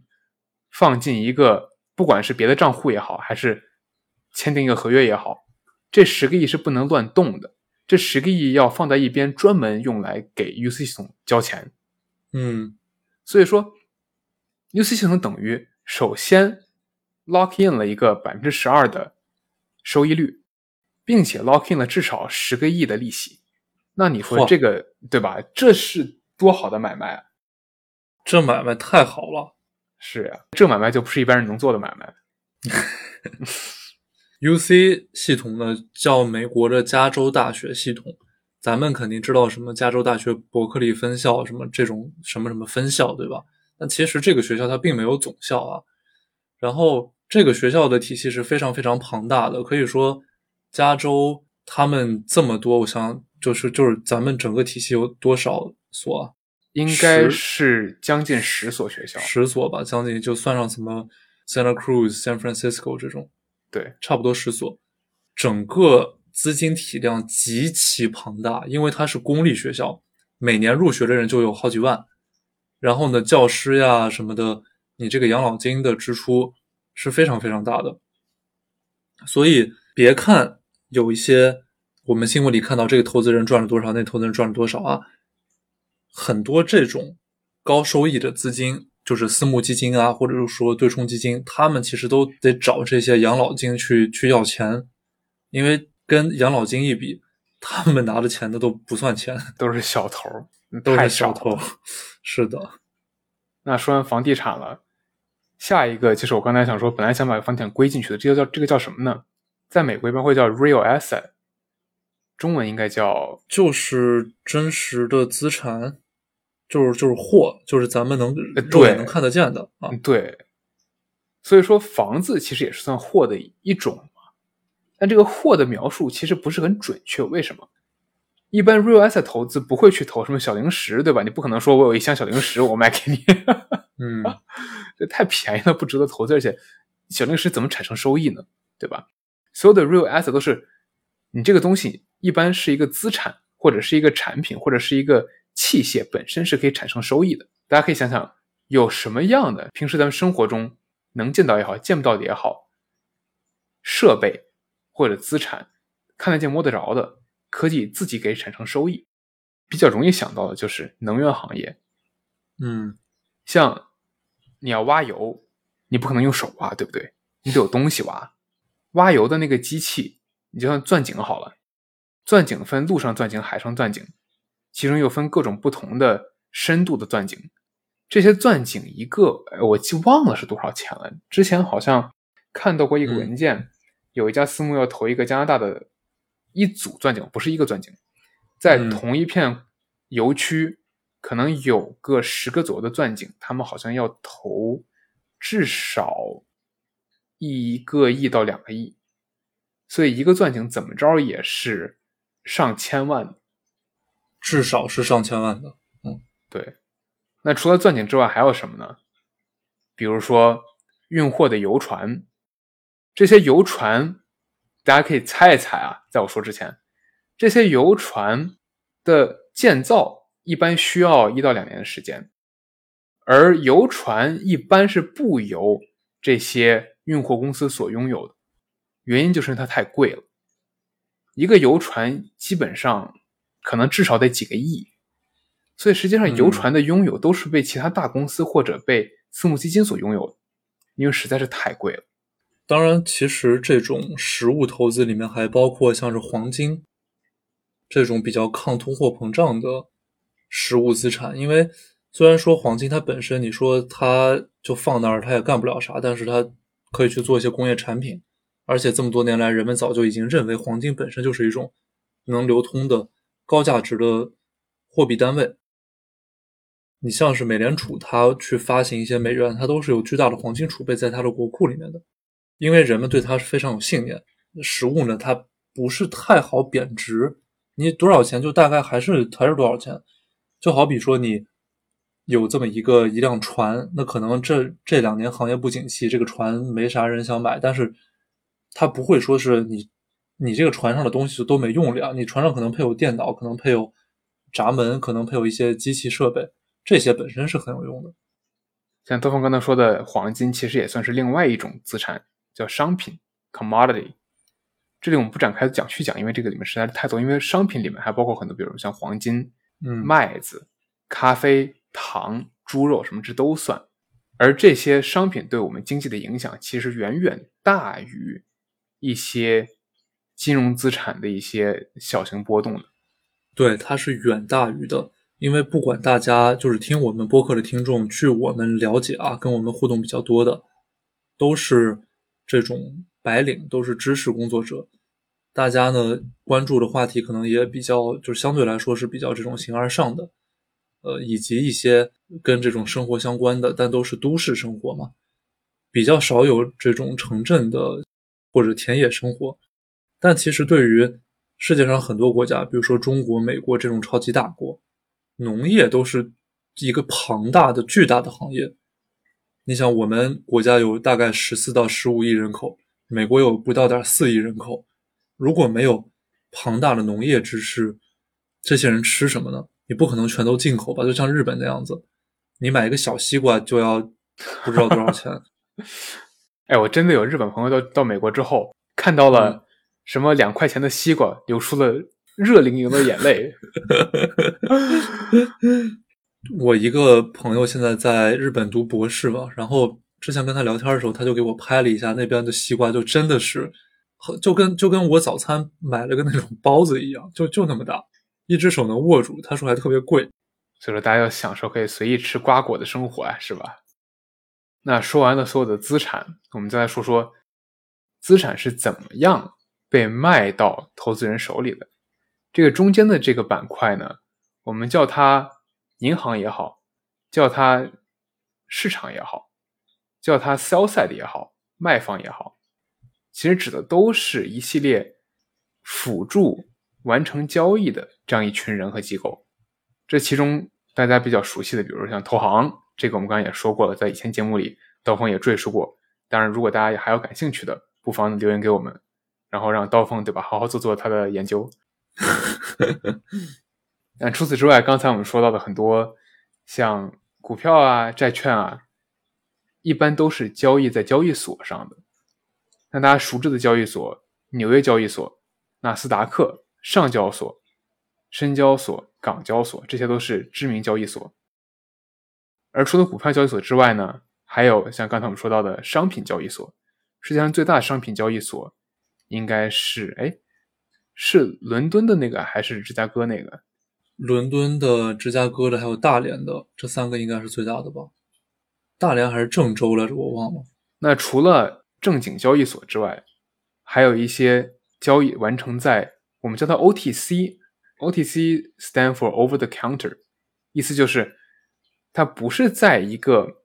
放进一个不管是别的账户也好，还是签订一个合约也好，这十个亿是不能乱动的。这十个亿要放在一边，专门用来给 UC 系统交钱。嗯，所以说，UC 系统等于首先 lock in 了一个百分之十二的收益率，并且 lock in 了至少十个亿的利息。那你说这个对吧？这是多好的买卖啊！这买卖太好了。是呀、这买卖就不是一般人能做的买卖。UC 系统呢叫美国的加州大学系统，咱们肯定知道什么加州大学伯克利分校什么这种什么什么分校，对吧？但其实这个学校它并没有总校啊。然后这个学校的体系是非常非常庞大的，可以说加州他们这么多，我想就是就是咱们整个体系有多少所啊？应该是将近十所学校。十所吧，将近就算上什么 Santa Cruz、San Francisco 这种。对，差不多十所，整个资金体量极其庞大，因为它是公立学校，每年入学的人就有好几万，然后呢，教师呀什么的，你这个养老金的支出是非常非常大的，所以别看有一些我们新闻里看到这个投资人赚了多少，那投资人赚了多少啊，很多这种高收益的资金。就是私募基金啊，或者是说对冲基金，他们其实都得找这些养老金去去要钱，因为跟养老金一比，他们拿的钱的都不算钱，都是小头儿，都太是小头。是的，那说完房地产了，下一个就是我刚才想说，本来想把房地产归进去的，这个叫这个叫什么呢？在美国一般会叫 real asset，中文应该叫就是真实的资产，就是就是货，就是咱们能肉眼能看得见的啊。嗯对。所以说房子其实也是算货的一种嘛，但这个货的描述其实不是很准确，为什么？一般 real asset 投资不会去投什么小零食，对吧？你不可能说我有一箱小零食，我卖给你，嗯，这太便宜了，不值得投资。而且小零食怎么产生收益呢？对吧？所有的 real asset 都是你这个东西一般是一个资产，或者是一个产品，或者是一个器械本身是可以产生收益的。大家可以想想，有什么样的平时咱们生活中能见到也好，见不到的也好，设备或者资产看得见摸得着的科技自己给产生收益，比较容易想到的就是能源行业。嗯，像你要挖油，你不可能用手挖，对不对？你得有东西挖。挖油的那个机器，你就算钻井好了，钻井分陆上钻井、海上钻井，其中又分各种不同的深度的钻井。这些钻井一个，哎我记忘了是多少钱了。之前好像看到过一个文件，有一家私募要投一个加拿大的一组钻井，不是一个钻井，在嗯同一片油区，可能有个十个左右的钻井，他们好像要投至少一个亿到两个亿，所以一个钻井怎么着也是上千万。至少是上千万的。嗯对，那除了钻井之外还有什么呢？比如说运货的游船，这些游船大家可以猜一猜啊，在我说之前，这些游船的建造一般需要一到两年的时间，而游船一般是不由这些运货公司所拥有的，原因就是它太贵了。一个游船基本上可能至少得几个亿，所以实际上游船的拥有都是被其他大公司或者被私募基金所拥有的，因为实在是太贵了。当然，其实这种实物投资里面还包括像是黄金这种比较抗通货膨胀的实物资产。因为虽然说黄金它本身，你说它就放那儿，它也干不了啥，但是它可以去做一些工业产品。而且这么多年来，人们早就已经认为黄金本身就是一种能流通的高价值的货币单位。你像是美联储，它去发行一些美元，它都是有巨大的黄金储备在它的国库里面的。因为人们对它是非常有信念。实物呢，它不是太好贬值，你多少钱就大概还是还是多少钱。就好比说你有这么一个一辆船，那可能这这两年行业不景气，这个船没啥人想买，但是它不会说是你你这个船上的东西就都没用了呀。你船上可能配有电脑，可能配有闸门，可能配有一些机器设备，这些本身是很有用的。像东峰刚才说的，黄金其实也算是另外一种资产，叫商品 （commodity）。这里我们不展开讲去讲，因为这个里面实在是太多。因为商品里面还包括很多，比如像黄金、嗯，麦子、咖啡、糖、猪肉什么，这都算。而这些商品对我们经济的影响，其实远远大于一些金融资产的一些小型波动的。对，它是远大于的。因为不管大家就是听我们播客的听众，据我们了解啊，跟我们互动比较多的，都是这种白领，都是知识工作者。大家呢关注的话题可能也比较，就是相对来说是比较这种形而上的，呃，以及一些跟这种生活相关的，但都是都市生活嘛，比较少有这种城镇的或者田野生活。但其实对于世界上很多国家，比如说中国、美国这种超级大国。农业都是一个庞大的、巨大的行业。你想，我们国家有大概十四到十五亿人口，美国有不到点四亿人口。如果没有庞大的农业知识，这些人吃什么呢？你不可能全都进口吧？就像日本那样子，你买一个小西瓜就要不知道多少钱。哎，我真的有日本朋友到到美国之后，看到了什么两块钱的西瓜，流出了。热淋淋的眼泪。我一个朋友现在在日本读博士吧，然后之前跟他聊天的时候，他就给我拍了一下那边的西瓜，就真的是，就跟就跟我早餐买了个那种包子一样，就就那么大，一只手能握住。他说还特别贵，所以说大家要享受可以随意吃瓜果的生活啊，是吧？那说完了所有的资产，我们再来说说资产是怎么样被卖到投资人手里的。这个中间的这个板块呢，我们叫它银行也好，叫它市场也好，叫它 sell side 也好，卖方也好，其实指的都是一系列辅助完成交易的这样一群人和机构。这其中大家比较熟悉的，比如说像投行，这个我们刚才也说过了，在以前节目里刀锋也赘述过。当然，如果大家还有感兴趣的，不妨留言给我们，然后让刀锋对吧，好好做做他的研究。但除此之外，刚才我们说到的很多，像股票啊、债券啊，一般都是交易在交易所上的。那大家熟知的交易所，纽约交易所、纳斯达克、上交所、深交所、港交所，这些都是知名交易所。而除了股票交易所之外呢，还有像刚才我们说到的商品交易所。世界上最大的商品交易所，应该是哎。是伦敦的那个还是芝加哥那个？伦敦的、芝加哥的还有大连的，这三个应该是最大的吧？大连还是郑州来着？我忘了。那除了正经交易所之外，还有一些交易完成在我们叫它 OTC，OTC stand for over the counter，意思就是它不是在一个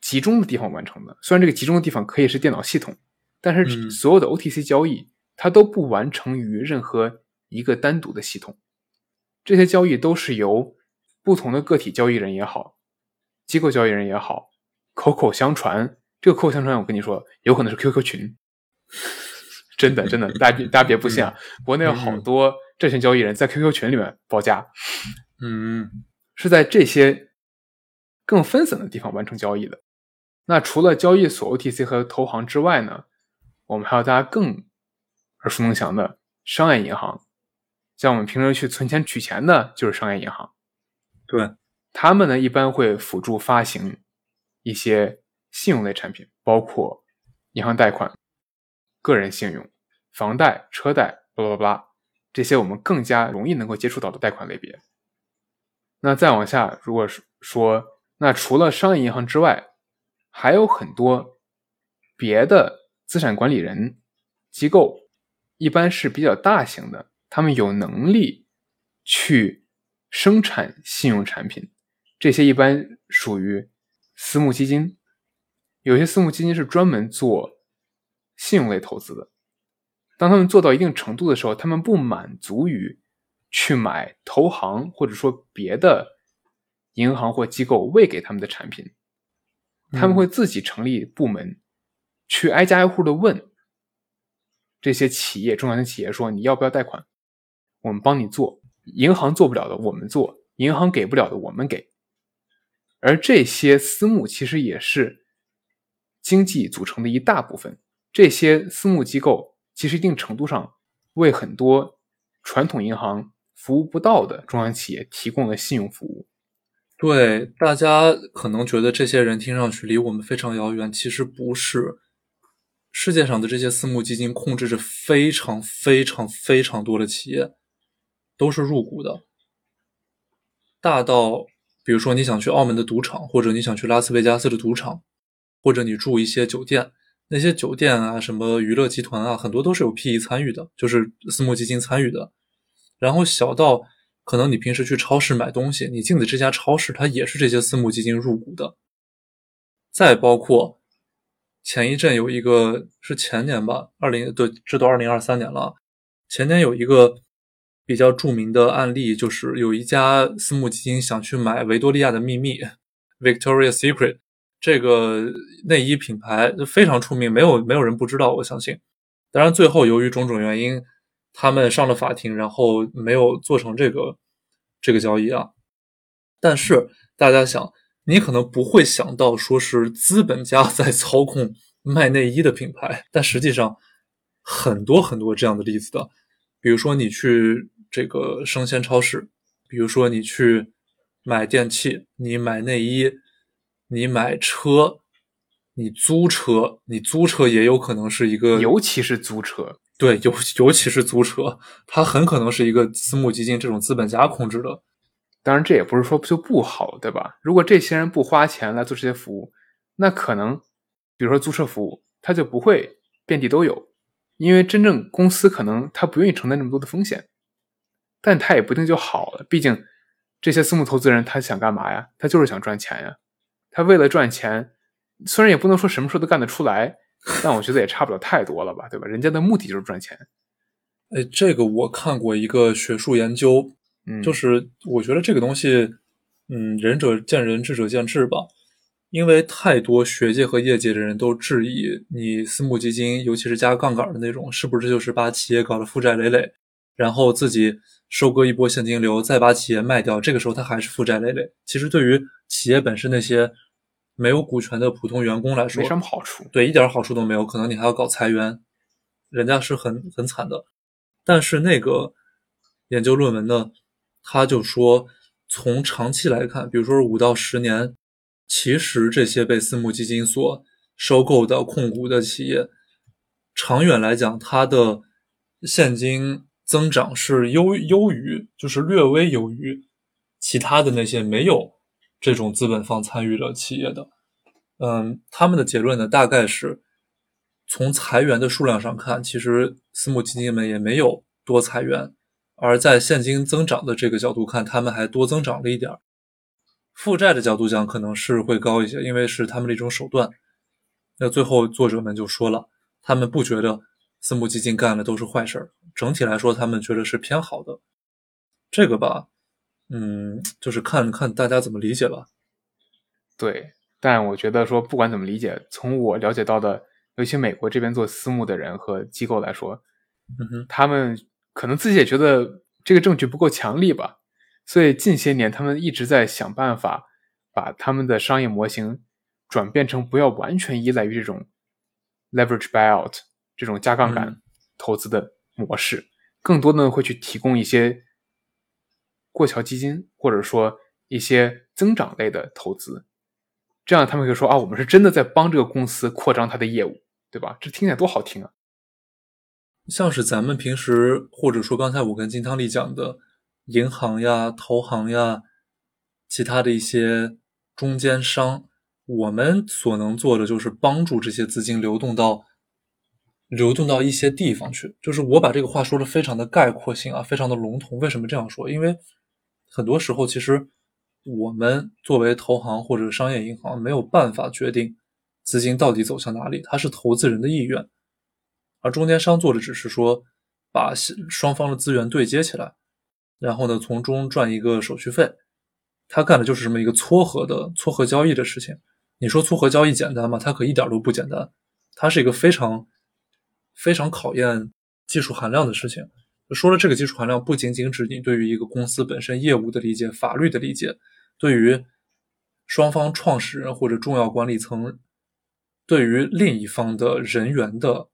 集中的地方完成的。虽然这个集中的地方可以是电脑系统，但是所有的 OTC 交易。它都不完成于任何一个单独的系统，这些交易都是由不同的个体交易人也好，机构交易人也好，口口相传。这个口口相传，我跟你说，有可能是 QQ 群，真的真的，大家大家别不信啊！国内有好多证券交易人在 QQ 群里面报价，嗯，是在这些更分散的地方完成交易的。那除了交易所、OTC 和投行之外呢，我们还有大家更。耳熟能详的商业银行，像我们平时去存钱取钱的，就是商业银行。对，他们呢一般会辅助发行一些信用类产品，包括银行贷款、个人信用、房贷、车贷，巴拉巴拉，这些我们更加容易能够接触到的贷款类别。那再往下，如果是说，那除了商业银行之外，还有很多别的资产管理人机构。一般是比较大型的，他们有能力去生产信用产品，这些一般属于私募基金。有些私募基金是专门做信用类投资的。当他们做到一定程度的时候，他们不满足于去买投行或者说别的银行或机构喂给他们的产品，他们会自己成立部门，去挨家挨户的问。这些企业，中小型企业说：“你要不要贷款？我们帮你做。银行做不了的，我们做；银行给不了的，我们给。”而这些私募其实也是经济组成的一大部分。这些私募机构其实一定程度上为很多传统银行服务不到的中小企业提供了信用服务。对，大家可能觉得这些人听上去离我们非常遥远，其实不是。世界上的这些私募基金控制着非常非常非常多的企业，都是入股的。大到比如说你想去澳门的赌场，或者你想去拉斯维加斯的赌场，或者你住一些酒店，那些酒店啊，什么娱乐集团啊，很多都是有 PE 参与的，就是私募基金参与的。然后小到可能你平时去超市买东西，你进的这家超市，它也是这些私募基金入股的。再包括前一阵有一个是前年吧，二零对，这都二零二三年了。前年有一个比较著名的案例，就是有一家私募基金想去买维多利亚的秘密 （Victoria's Secret） 这个内衣品牌，非常出名，没有没有人不知道，我相信。当然，最后由于种种原因。他们上了法庭，然后没有做成这个这个交易啊。但是大家想，你可能不会想到说是资本家在操控卖内衣的品牌，但实际上很多很多这样的例子的。比如说你去这个生鲜超市，比如说你去买电器，你买内衣，你买车，你租车，你租车也有可能是一个，尤其是租车。对，尤尤其是租车，它很可能是一个私募基金这种资本家控制的。当然，这也不是说就不好，对吧？如果这些人不花钱来做这些服务，那可能，比如说租车服务，它就不会遍地都有，因为真正公司可能他不愿意承担那么多的风险，但他也不一定就好了。毕竟这些私募投资人他想干嘛呀？他就是想赚钱呀。他为了赚钱，虽然也不能说什么事都干得出来。但我觉得也差不了太多了吧，对吧？人家的目的就是赚钱。哎，这个我看过一个学术研究，嗯，就是我觉得这个东西，嗯，仁者见仁，智者见智吧。因为太多学界和业界的人都质疑，你私募基金，尤其是加杠杆的那种，是不是就是把企业搞得负债累累，然后自己收割一波现金流，再把企业卖掉，这个时候它还是负债累累。其实对于企业本身那些。没有股权的普通员工来说，没什么好处。对，一点好处都没有。可能你还要搞裁员，人家是很很惨的。但是那个研究论文呢，他就说，从长期来看，比如说五到十年，其实这些被私募基金所收购的控股的企业，长远来讲，它的现金增长是优优于，就是略微优于其他的那些没有。这种资本方参与了企业的，嗯，他们的结论呢，大概是从裁员的数量上看，其实私募基金们也没有多裁员，而在现金增长的这个角度看，他们还多增长了一点儿负债的角度讲，可能是会高一些，因为是他们的一种手段。那最后作者们就说了，他们不觉得私募基金干的都是坏事儿，整体来说，他们觉得是偏好的。这个吧。嗯，就是看看大家怎么理解吧。对，但我觉得说不管怎么理解，从我了解到的，尤其美国这边做私募的人和机构来说，嗯哼，他们可能自己也觉得这个证据不够强力吧，所以近些年他们一直在想办法把他们的商业模型转变成不要完全依赖于这种 leverage buyout 这种加杠杆投资的模式，更多的会去提供一些。过桥基金，或者说一些增长类的投资，这样他们会说啊，我们是真的在帮这个公司扩张它的业务，对吧？这听起来多好听啊！像是咱们平时，或者说刚才我跟金汤力讲的，银行呀、投行呀，其他的一些中间商，我们所能做的就是帮助这些资金流动到流动到一些地方去。就是我把这个话说的非常的概括性啊，非常的笼统。为什么这样说？因为很多时候，其实我们作为投行或者商业银行没有办法决定资金到底走向哪里，它是投资人的意愿，而中间商做的只是说把双方的资源对接起来，然后呢从中赚一个手续费，他干的就是这么一个撮合的撮合交易的事情。你说撮合交易简单吗？它可一点都不简单，它是一个非常非常考验技术含量的事情。说了，这个技术含量不仅仅指你对于一个公司本身业务的理解、法律的理解，对于双方创始人或者重要管理层对于另一方的人员的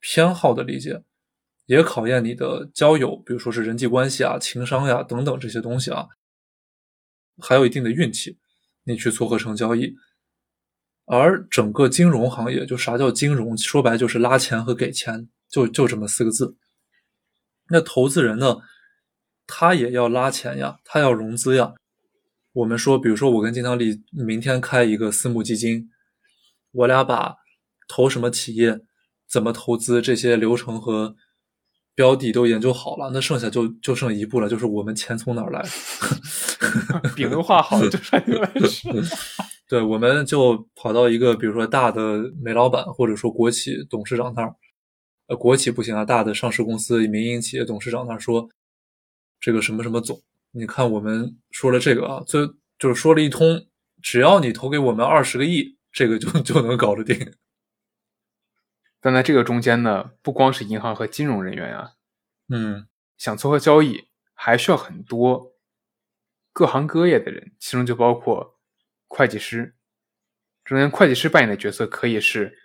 偏好的理解，也考验你的交友，比如说是人际关系啊、情商呀等等这些东西啊。还有一定的运气，你去撮合成交易。而整个金融行业，就啥叫金融？说白就是拉钱和给钱，就就这么四个字。那投资人呢，他也要拉钱呀，他要融资呀。我们说，比如说我跟金汤力明天开一个私募基金，我俩把投什么企业、怎么投资这些流程和标的都研究好了，那剩下就就剩一步了，就是我们钱从哪儿来。饼都画好了，就差你来吃。对，我们就跑到一个比如说大的煤老板或者说国企董事长那儿，呃，国企不行啊，大的上市公司民营企业董事长那说，这个什么什么总，你看我们说了这个啊，就就是说了一通，只要你投给我们二十个亿，这个就就能搞得定。但在这个中间呢，不光是银行和金融人员啊，嗯，想撮合交易，还需要很多各行各业的人，其中就包括。会计师，中间会计师扮演的角色可以是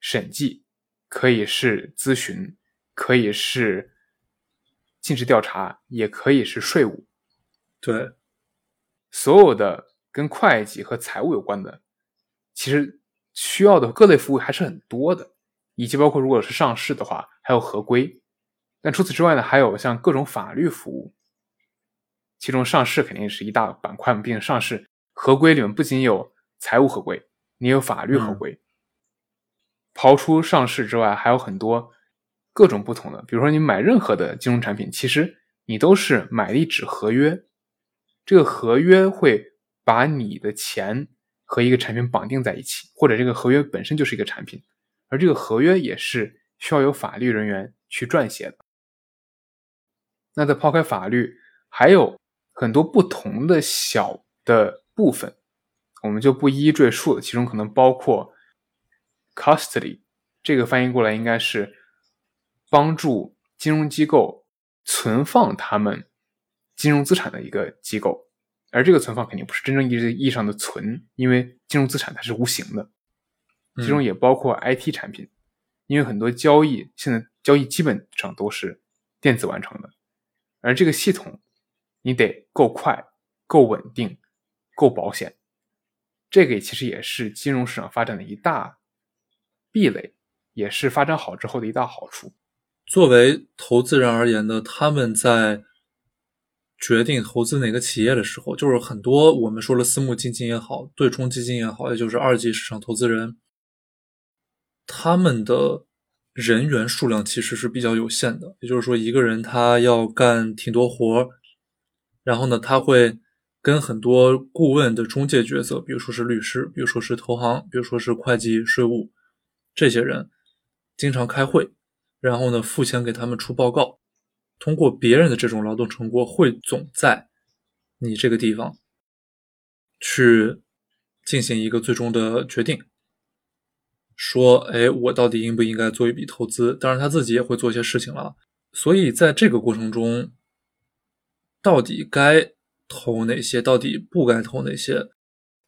审计，可以是咨询，可以是尽职调查，也可以是税务。对，所有的跟会计和财务有关的，其实需要的各类服务还是很多的，以及包括如果是上市的话，还有合规。但除此之外呢，还有像各种法律服务，其中上市肯定是一大板块嘛，毕竟上市。合规里面不仅有财务合规，你有法律合规。刨出上市之外，还有很多各种不同的。比如说，你买任何的金融产品，其实你都是买一纸合约。这个合约会把你的钱和一个产品绑定在一起，或者这个合约本身就是一个产品，而这个合约也是需要有法律人员去撰写的。那在抛开法律，还有很多不同的小的。部分我们就不一一赘述了，其中可能包括 custody，这个翻译过来应该是帮助金融机构存放他们金融资产的一个机构，而这个存放肯定不是真正意意义上的存，因为金融资产它是无形的。其中也包括 IT 产品，因为很多交易现在交易基本上都是电子完成的，而这个系统你得够快、够稳定。够保险，这个其实也是金融市场发展的一大壁垒，也是发展好之后的一大好处。作为投资人而言呢，他们在决定投资哪个企业的时候，就是很多我们说了私募基金也好，对冲基金也好，也就是二级市场投资人，他们的人员数量其实是比较有限的。也就是说，一个人他要干挺多活然后呢，他会。跟很多顾问的中介角色，比如说是律师，比如说是投行，比如说是会计、税务，这些人经常开会，然后呢付钱给他们出报告，通过别人的这种劳动成果汇总在你这个地方，去进行一个最终的决定，说，哎，我到底应不应该做一笔投资？当然他自己也会做一些事情了。所以在这个过程中，到底该。投哪些，到底不该投哪些？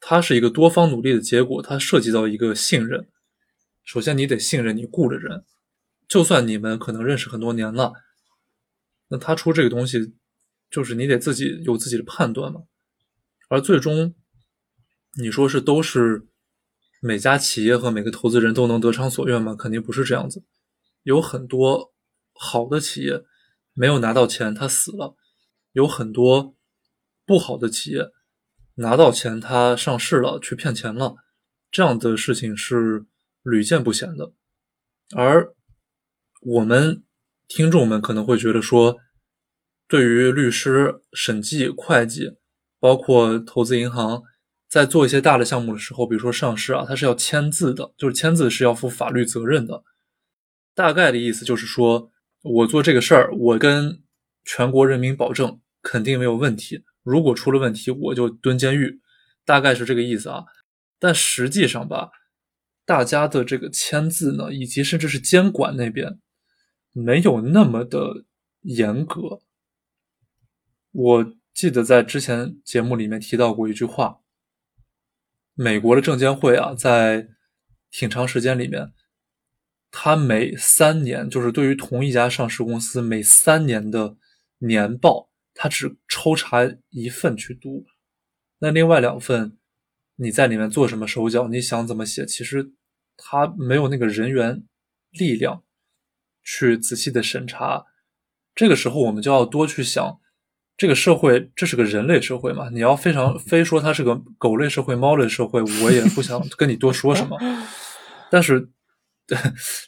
它是一个多方努力的结果，它涉及到一个信任。首先，你得信任你雇的人，就算你们可能认识很多年了，那他出这个东西，就是你得自己有自己的判断嘛。而最终，你说是都是每家企业和每个投资人都能得偿所愿吗？肯定不是这样子。有很多好的企业没有拿到钱，他死了；有很多。不好的企业拿到钱，他上市了，去骗钱了，这样的事情是屡见不鲜的。而我们听众们可能会觉得说，对于律师、审计、会计，包括投资银行，在做一些大的项目的时候，比如说上市啊，它是要签字的，就是签字是要负法律责任的。大概的意思就是说，我做这个事儿，我跟全国人民保证，肯定没有问题。如果出了问题，我就蹲监狱，大概是这个意思啊。但实际上吧，大家的这个签字呢，以及甚至是监管那边，没有那么的严格。我记得在之前节目里面提到过一句话：美国的证监会啊，在挺长时间里面，它每三年，就是对于同一家上市公司每三年的年报。他只抽查一份去读，那另外两份你在里面做什么手脚，你想怎么写，其实他没有那个人员力量去仔细的审查。这个时候，我们就要多去想，这个社会这是个人类社会嘛？你要非常非说它是个狗类社会、猫类社会，我也不想跟你多说什么。但是，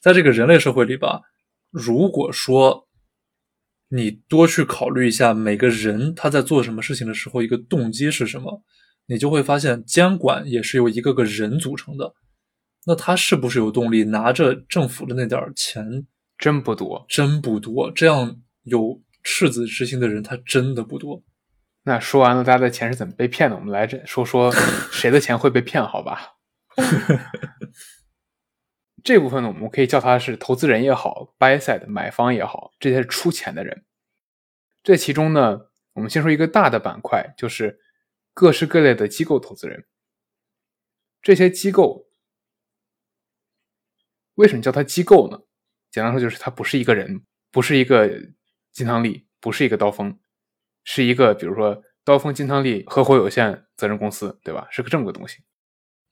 在这个人类社会里吧，如果说你多去考虑一下每个人他在做什么事情的时候一个动机是什么，你就会发现监管也是由一个个人组成的。那他是不是有动力拿着政府的那点钱？真不多，真不多。这样。有赤子之心的人，他真的不多。那说完了，大家的钱是怎么被骗的？我们来这说说 谁的钱会被骗，好吧？这部分呢，我们可以叫他是投资人也好，buy side 买方也好，这些是出钱的人。这其中呢，我们先说一个大的板块，就是各式各类的机构投资人。这些机构为什么叫它机构呢？简单说，就是它不是一个人，不是一个。金汤力不是一个刀锋，是一个比如说刀锋金汤力合伙有限责任公司，对吧？是个这么个东西。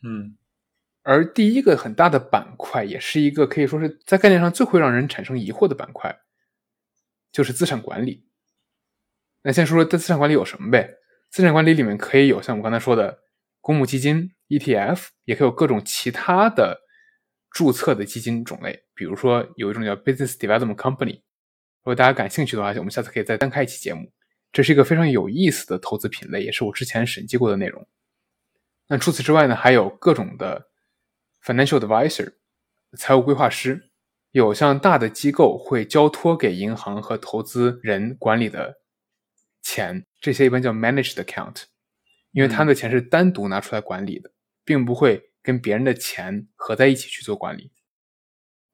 嗯，而第一个很大的板块，也是一个可以说是在概念上最会让人产生疑惑的板块，就是资产管理。那先说说这资产管理有什么呗？资产管理里面可以有像我刚才说的公募基金、ETF，也可以有各种其他的注册的基金种类，比如说有一种叫 Business Development Company。如果大家感兴趣的话，我们下次可以再单开一期节目。这是一个非常有意思的投资品类，也是我之前审计过的内容。那除此之外呢，还有各种的 financial advisor 财务规划师，有像大的机构会交托给银行和投资人管理的钱，这些一般叫 managed account，因为他们的钱是单独拿出来管理的，并不会跟别人的钱合在一起去做管理。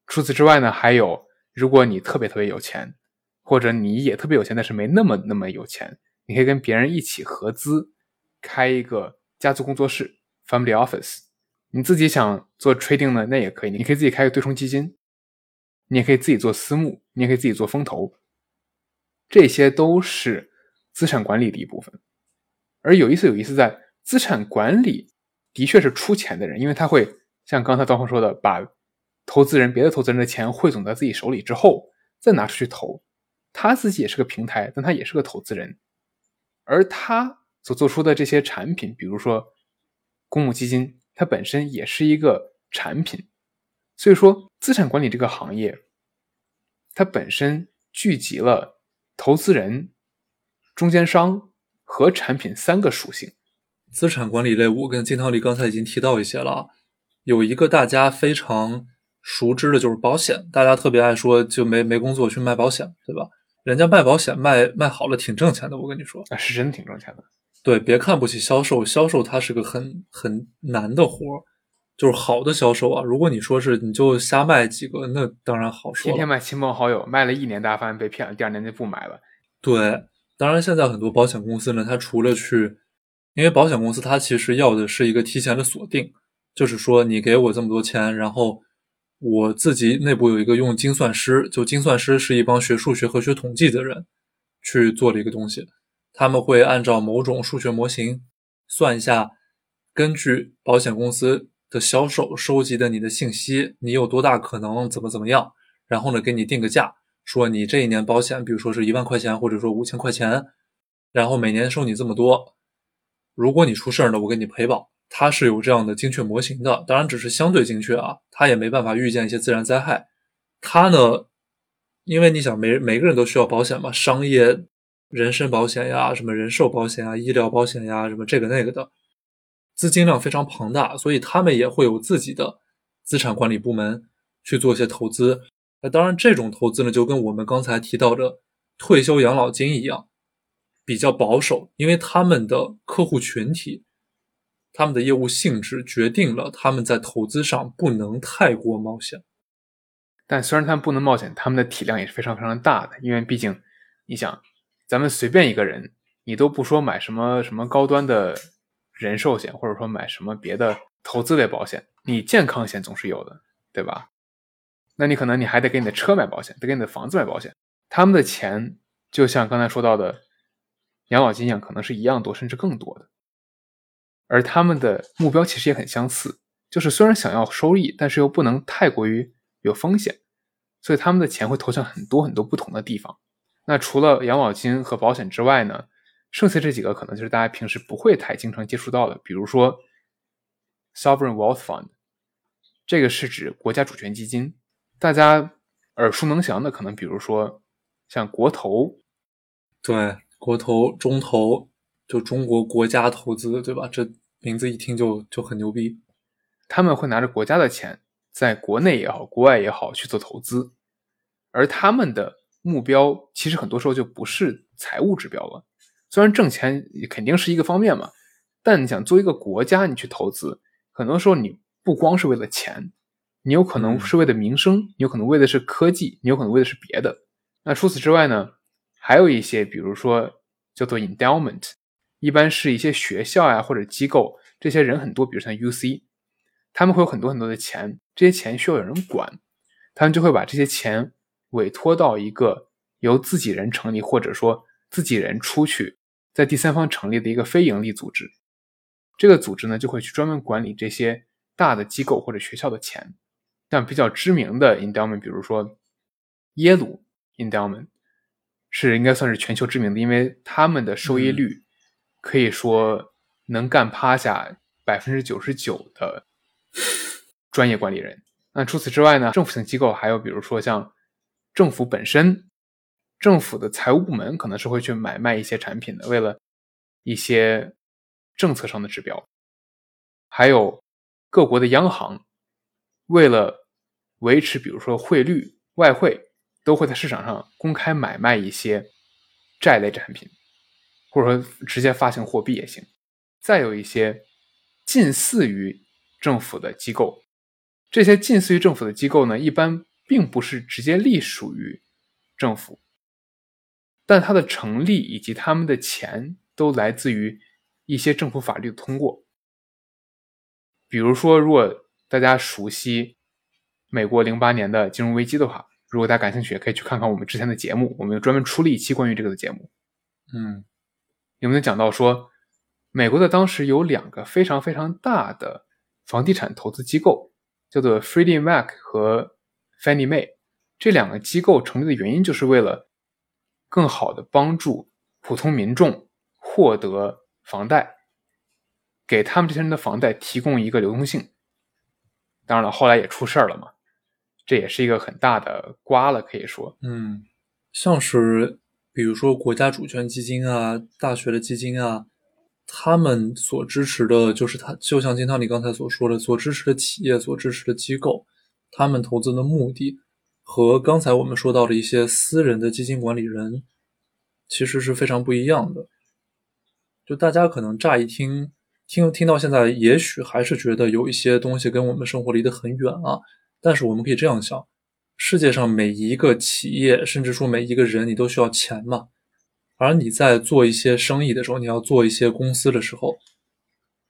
除此之外呢，还有如果你特别特别有钱。或者你也特别有钱，但是没那么那么有钱，你可以跟别人一起合资开一个家族工作室 （family office）。你自己想做 trading 呢，那也可以，你可以自己开个对冲基金，你也可以自己做私募，你也可以自己做风投，这些都是资产管理的一部分。而有意思有意思在资产管理的确是出钱的人，因为他会像刚才刀锋说的，把投资人别的投资人的钱汇总在自己手里之后，再拿出去投。他自己也是个平台，但他也是个投资人，而他所做出的这些产品，比如说公募基金，它本身也是一个产品。所以说，资产管理这个行业，它本身聚集了投资人、中间商和产品三个属性。资产管理类，我跟金涛力刚才已经提到一些了，有一个大家非常熟知的就是保险，大家特别爱说，就没没工作去卖保险，对吧？人家卖保险卖卖好了挺挣钱的，我跟你说，啊，是真的挺挣钱的。对，别看不起销售，销售它是个很很难的活儿，就是好的销售啊。如果你说是你就瞎卖几个，那当然好说。天天卖亲朋好友，卖了一年，大家发现被骗了，第二年就不买了。对，当然现在很多保险公司呢，它除了去，因为保险公司它其实要的是一个提前的锁定，就是说你给我这么多钱，然后。我自己内部有一个用精算师，就精算师是一帮学数学和学统计的人去做的一个东西。他们会按照某种数学模型算一下，根据保险公司的销售收集的你的信息，你有多大可能怎么怎么样，然后呢给你定个价，说你这一年保险，比如说是一万块钱，或者说五千块钱，然后每年收你这么多，如果你出事儿呢，我给你赔保。它是有这样的精确模型的，当然只是相对精确啊，它也没办法预见一些自然灾害。它呢，因为你想每每个人都需要保险嘛，商业人身保险呀，什么人寿保险啊，医疗保险呀，什么这个那个的，资金量非常庞大，所以他们也会有自己的资产管理部门去做一些投资。那当然，这种投资呢，就跟我们刚才提到的退休养老金一样，比较保守，因为他们的客户群体。他们的业务性质决定了他们在投资上不能太过冒险，但虽然他们不能冒险，他们的体量也是非常非常大的。因为毕竟，你想，咱们随便一个人，你都不说买什么什么高端的人寿险，或者说买什么别的投资类保险，你健康险总是有的，对吧？那你可能你还得给你的车买保险，得给你的房子买保险。他们的钱就像刚才说到的养老金一样，可能是一样多，甚至更多的。而他们的目标其实也很相似，就是虽然想要收益，但是又不能太过于有风险，所以他们的钱会投向很多很多不同的地方。那除了养老金和保险之外呢，剩下这几个可能就是大家平时不会太经常接触到的，比如说 sovereign wealth fund，这个是指国家主权基金，大家耳熟能详的可能比如说像国投，对，国投、中投，就中国国家投资，对吧？这名字一听就就很牛逼。他们会拿着国家的钱，在国内也好，国外也好去做投资，而他们的目标其实很多时候就不是财务指标了。虽然挣钱肯定是一个方面嘛，但你想做一个国家，你去投资，很多时候你不光是为了钱，你有可能是为了名声，你有可能为的是科技，你有可能为的是别的。那除此之外呢，还有一些，比如说叫做 endowment，一般是一些学校呀或者机构，这些人很多，比如像 UC，他们会有很多很多的钱，这些钱需要有人管，他们就会把这些钱委托到一个由自己人成立，或者说自己人出去。在第三方成立的一个非营利组织，这个组织呢就会去专门管理这些大的机构或者学校的钱。像比较知名的 endowment，比如说耶鲁 endowment，是应该算是全球知名的，因为他们的收益率可以说能干趴下百分之九十九的专业管理人。那除此之外呢，政府性机构还有比如说像政府本身。政府的财务部门可能是会去买卖一些产品的，为了一些政策上的指标，还有各国的央行为了维持，比如说汇率、外汇，都会在市场上公开买卖一些债类产品，或者说直接发行货币也行。再有一些近似于政府的机构，这些近似于政府的机构呢，一般并不是直接隶属于政府。但它的成立以及他们的钱都来自于一些政府法律的通过。比如说，如果大家熟悉美国零八年的金融危机的话，如果大家感兴趣，也可以去看看我们之前的节目，我们专门出了一期关于这个的节目。嗯，有没有讲到说，美国的当时有两个非常非常大的房地产投资机构，叫做 Freddie Mac 和 Fannie Mae，这两个机构成立的原因就是为了。更好的帮助普通民众获得房贷，给他们这些人的房贷提供一个流动性。当然了，后来也出事儿了嘛，这也是一个很大的瓜了，可以说。嗯，像是比如说国家主权基金啊、大学的基金啊，他们所支持的就是他，就像金涛你刚才所说的，所支持的企业、所支持的机构，他们投资的目的。和刚才我们说到的一些私人的基金管理人，其实是非常不一样的。就大家可能乍一听，听听到现在，也许还是觉得有一些东西跟我们生活离得很远啊。但是我们可以这样想：世界上每一个企业，甚至说每一个人，你都需要钱嘛。而你在做一些生意的时候，你要做一些公司的时候，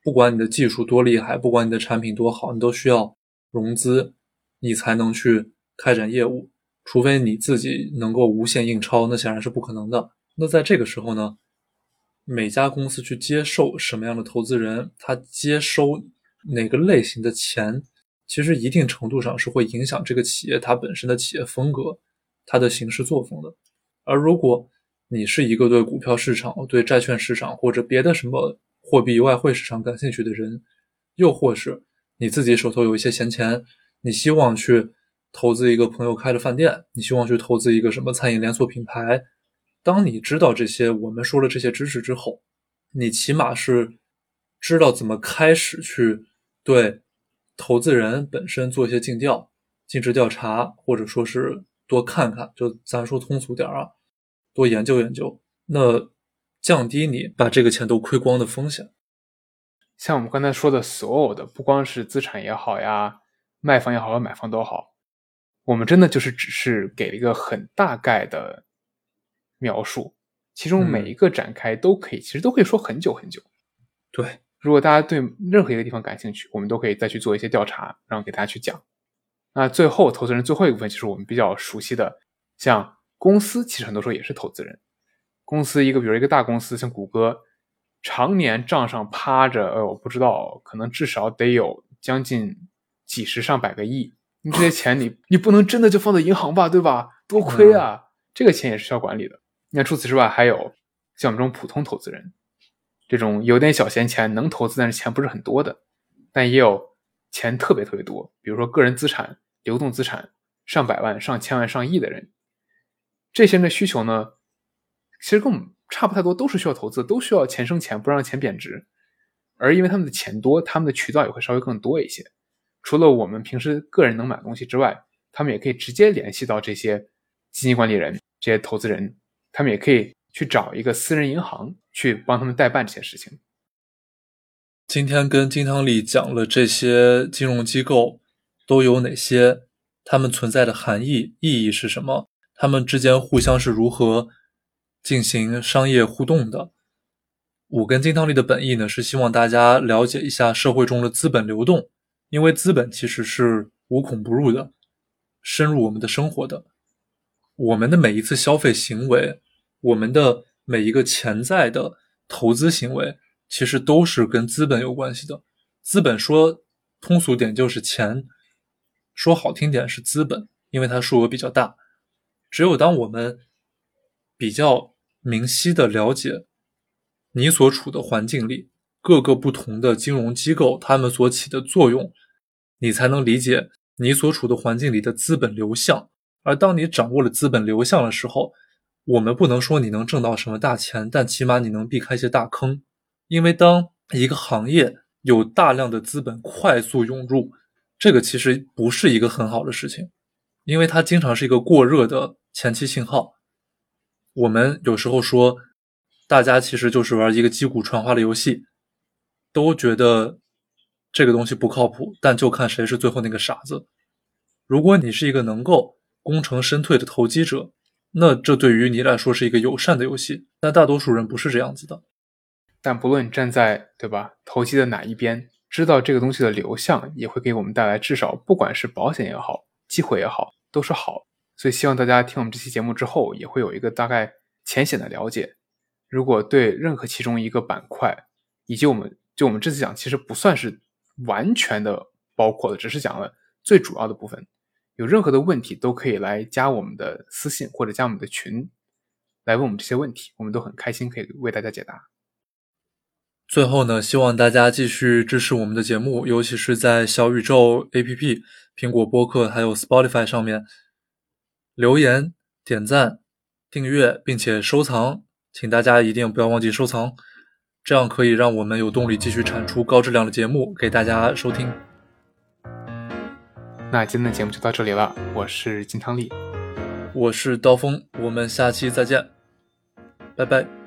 不管你的技术多厉害，不管你的产品多好，你都需要融资，你才能去。开展业务，除非你自己能够无限印钞，那显然是不可能的。那在这个时候呢，每家公司去接受什么样的投资人，他接收哪个类型的钱，其实一定程度上是会影响这个企业它本身的企业风格、它的行事作风的。而如果你是一个对股票市场、对债券市场或者别的什么货币外汇市场感兴趣的人，又或是你自己手头有一些闲钱，你希望去。投资一个朋友开的饭店，你希望去投资一个什么餐饮连锁品牌？当你知道这些我们说了这些知识之后，你起码是知道怎么开始去对投资人本身做一些尽调、尽职调查，或者说是多看看，就咱说通俗点啊，多研究研究，那降低你把这个钱都亏光的风险。像我们刚才说的所有的，不光是资产也好呀，卖方也好，买方都好。我们真的就是只是给了一个很大概的描述，其中每一个展开都可以，其实都可以说很久很久。对，如果大家对任何一个地方感兴趣，我们都可以再去做一些调查，然后给大家去讲。那最后，投资人最后一部分就是我们比较熟悉的，像公司，其实很多时候也是投资人。公司一个，比如一个大公司，像谷歌，常年账上趴着，呃，我不知道，可能至少得有将近几十上百个亿。你这些 钱，你你不能真的就放在银行吧，对吧？多亏啊，这个钱也是需要管理的。那除此之外，还有像我们这种普通投资人，这种有点小闲钱能投资，但是钱不是很多的，但也有钱特别特别多，比如说个人资产、流动资产上百万、上千万、上亿的人，这些人的需求呢，其实跟我们差不太多，都是需要投资，都需要钱生钱，不让钱贬值。而因为他们的钱多，他们的渠道也会稍微更多一些。除了我们平时个人能买东西之外，他们也可以直接联系到这些基金管理人、这些投资人，他们也可以去找一个私人银行去帮他们代办这些事情。今天跟金汤力讲了这些金融机构都有哪些，他们存在的含义、意义是什么，他们之间互相是如何进行商业互动的。我跟金汤力的本意呢，是希望大家了解一下社会中的资本流动。因为资本其实是无孔不入的，深入我们的生活的。我们的每一次消费行为，我们的每一个潜在的投资行为，其实都是跟资本有关系的。资本说通俗点就是钱，说好听点是资本，因为它数额比较大。只有当我们比较明晰的了解你所处的环境里各个不同的金融机构，它们所起的作用。你才能理解你所处的环境里的资本流向，而当你掌握了资本流向的时候，我们不能说你能挣到什么大钱，但起码你能避开一些大坑。因为当一个行业有大量的资本快速涌入，这个其实不是一个很好的事情，因为它经常是一个过热的前期信号。我们有时候说，大家其实就是玩一个击鼓传花的游戏，都觉得。这个东西不靠谱，但就看谁是最后那个傻子。如果你是一个能够功成身退的投机者，那这对于你来说是一个友善的游戏。但大多数人不是这样子的。但不论站在对吧投机的哪一边，知道这个东西的流向也会给我们带来至少不管是保险也好，机会也好，都是好。所以希望大家听我们这期节目之后，也会有一个大概浅显的了解。如果对任何其中一个板块，以及我们就我们这次讲，其实不算是。完全的包括的，只是讲了最主要的部分。有任何的问题都可以来加我们的私信或者加我们的群，来问我们这些问题，我们都很开心可以为大家解答。最后呢，希望大家继续支持我们的节目，尤其是在小宇宙 APP、苹果播客还有 Spotify 上面留言、点赞、订阅，并且收藏，请大家一定不要忘记收藏。这样可以让我们有动力继续产出高质量的节目给大家收听。那今天的节目就到这里了，我是金汤力，我是刀锋，我们下期再见，拜拜。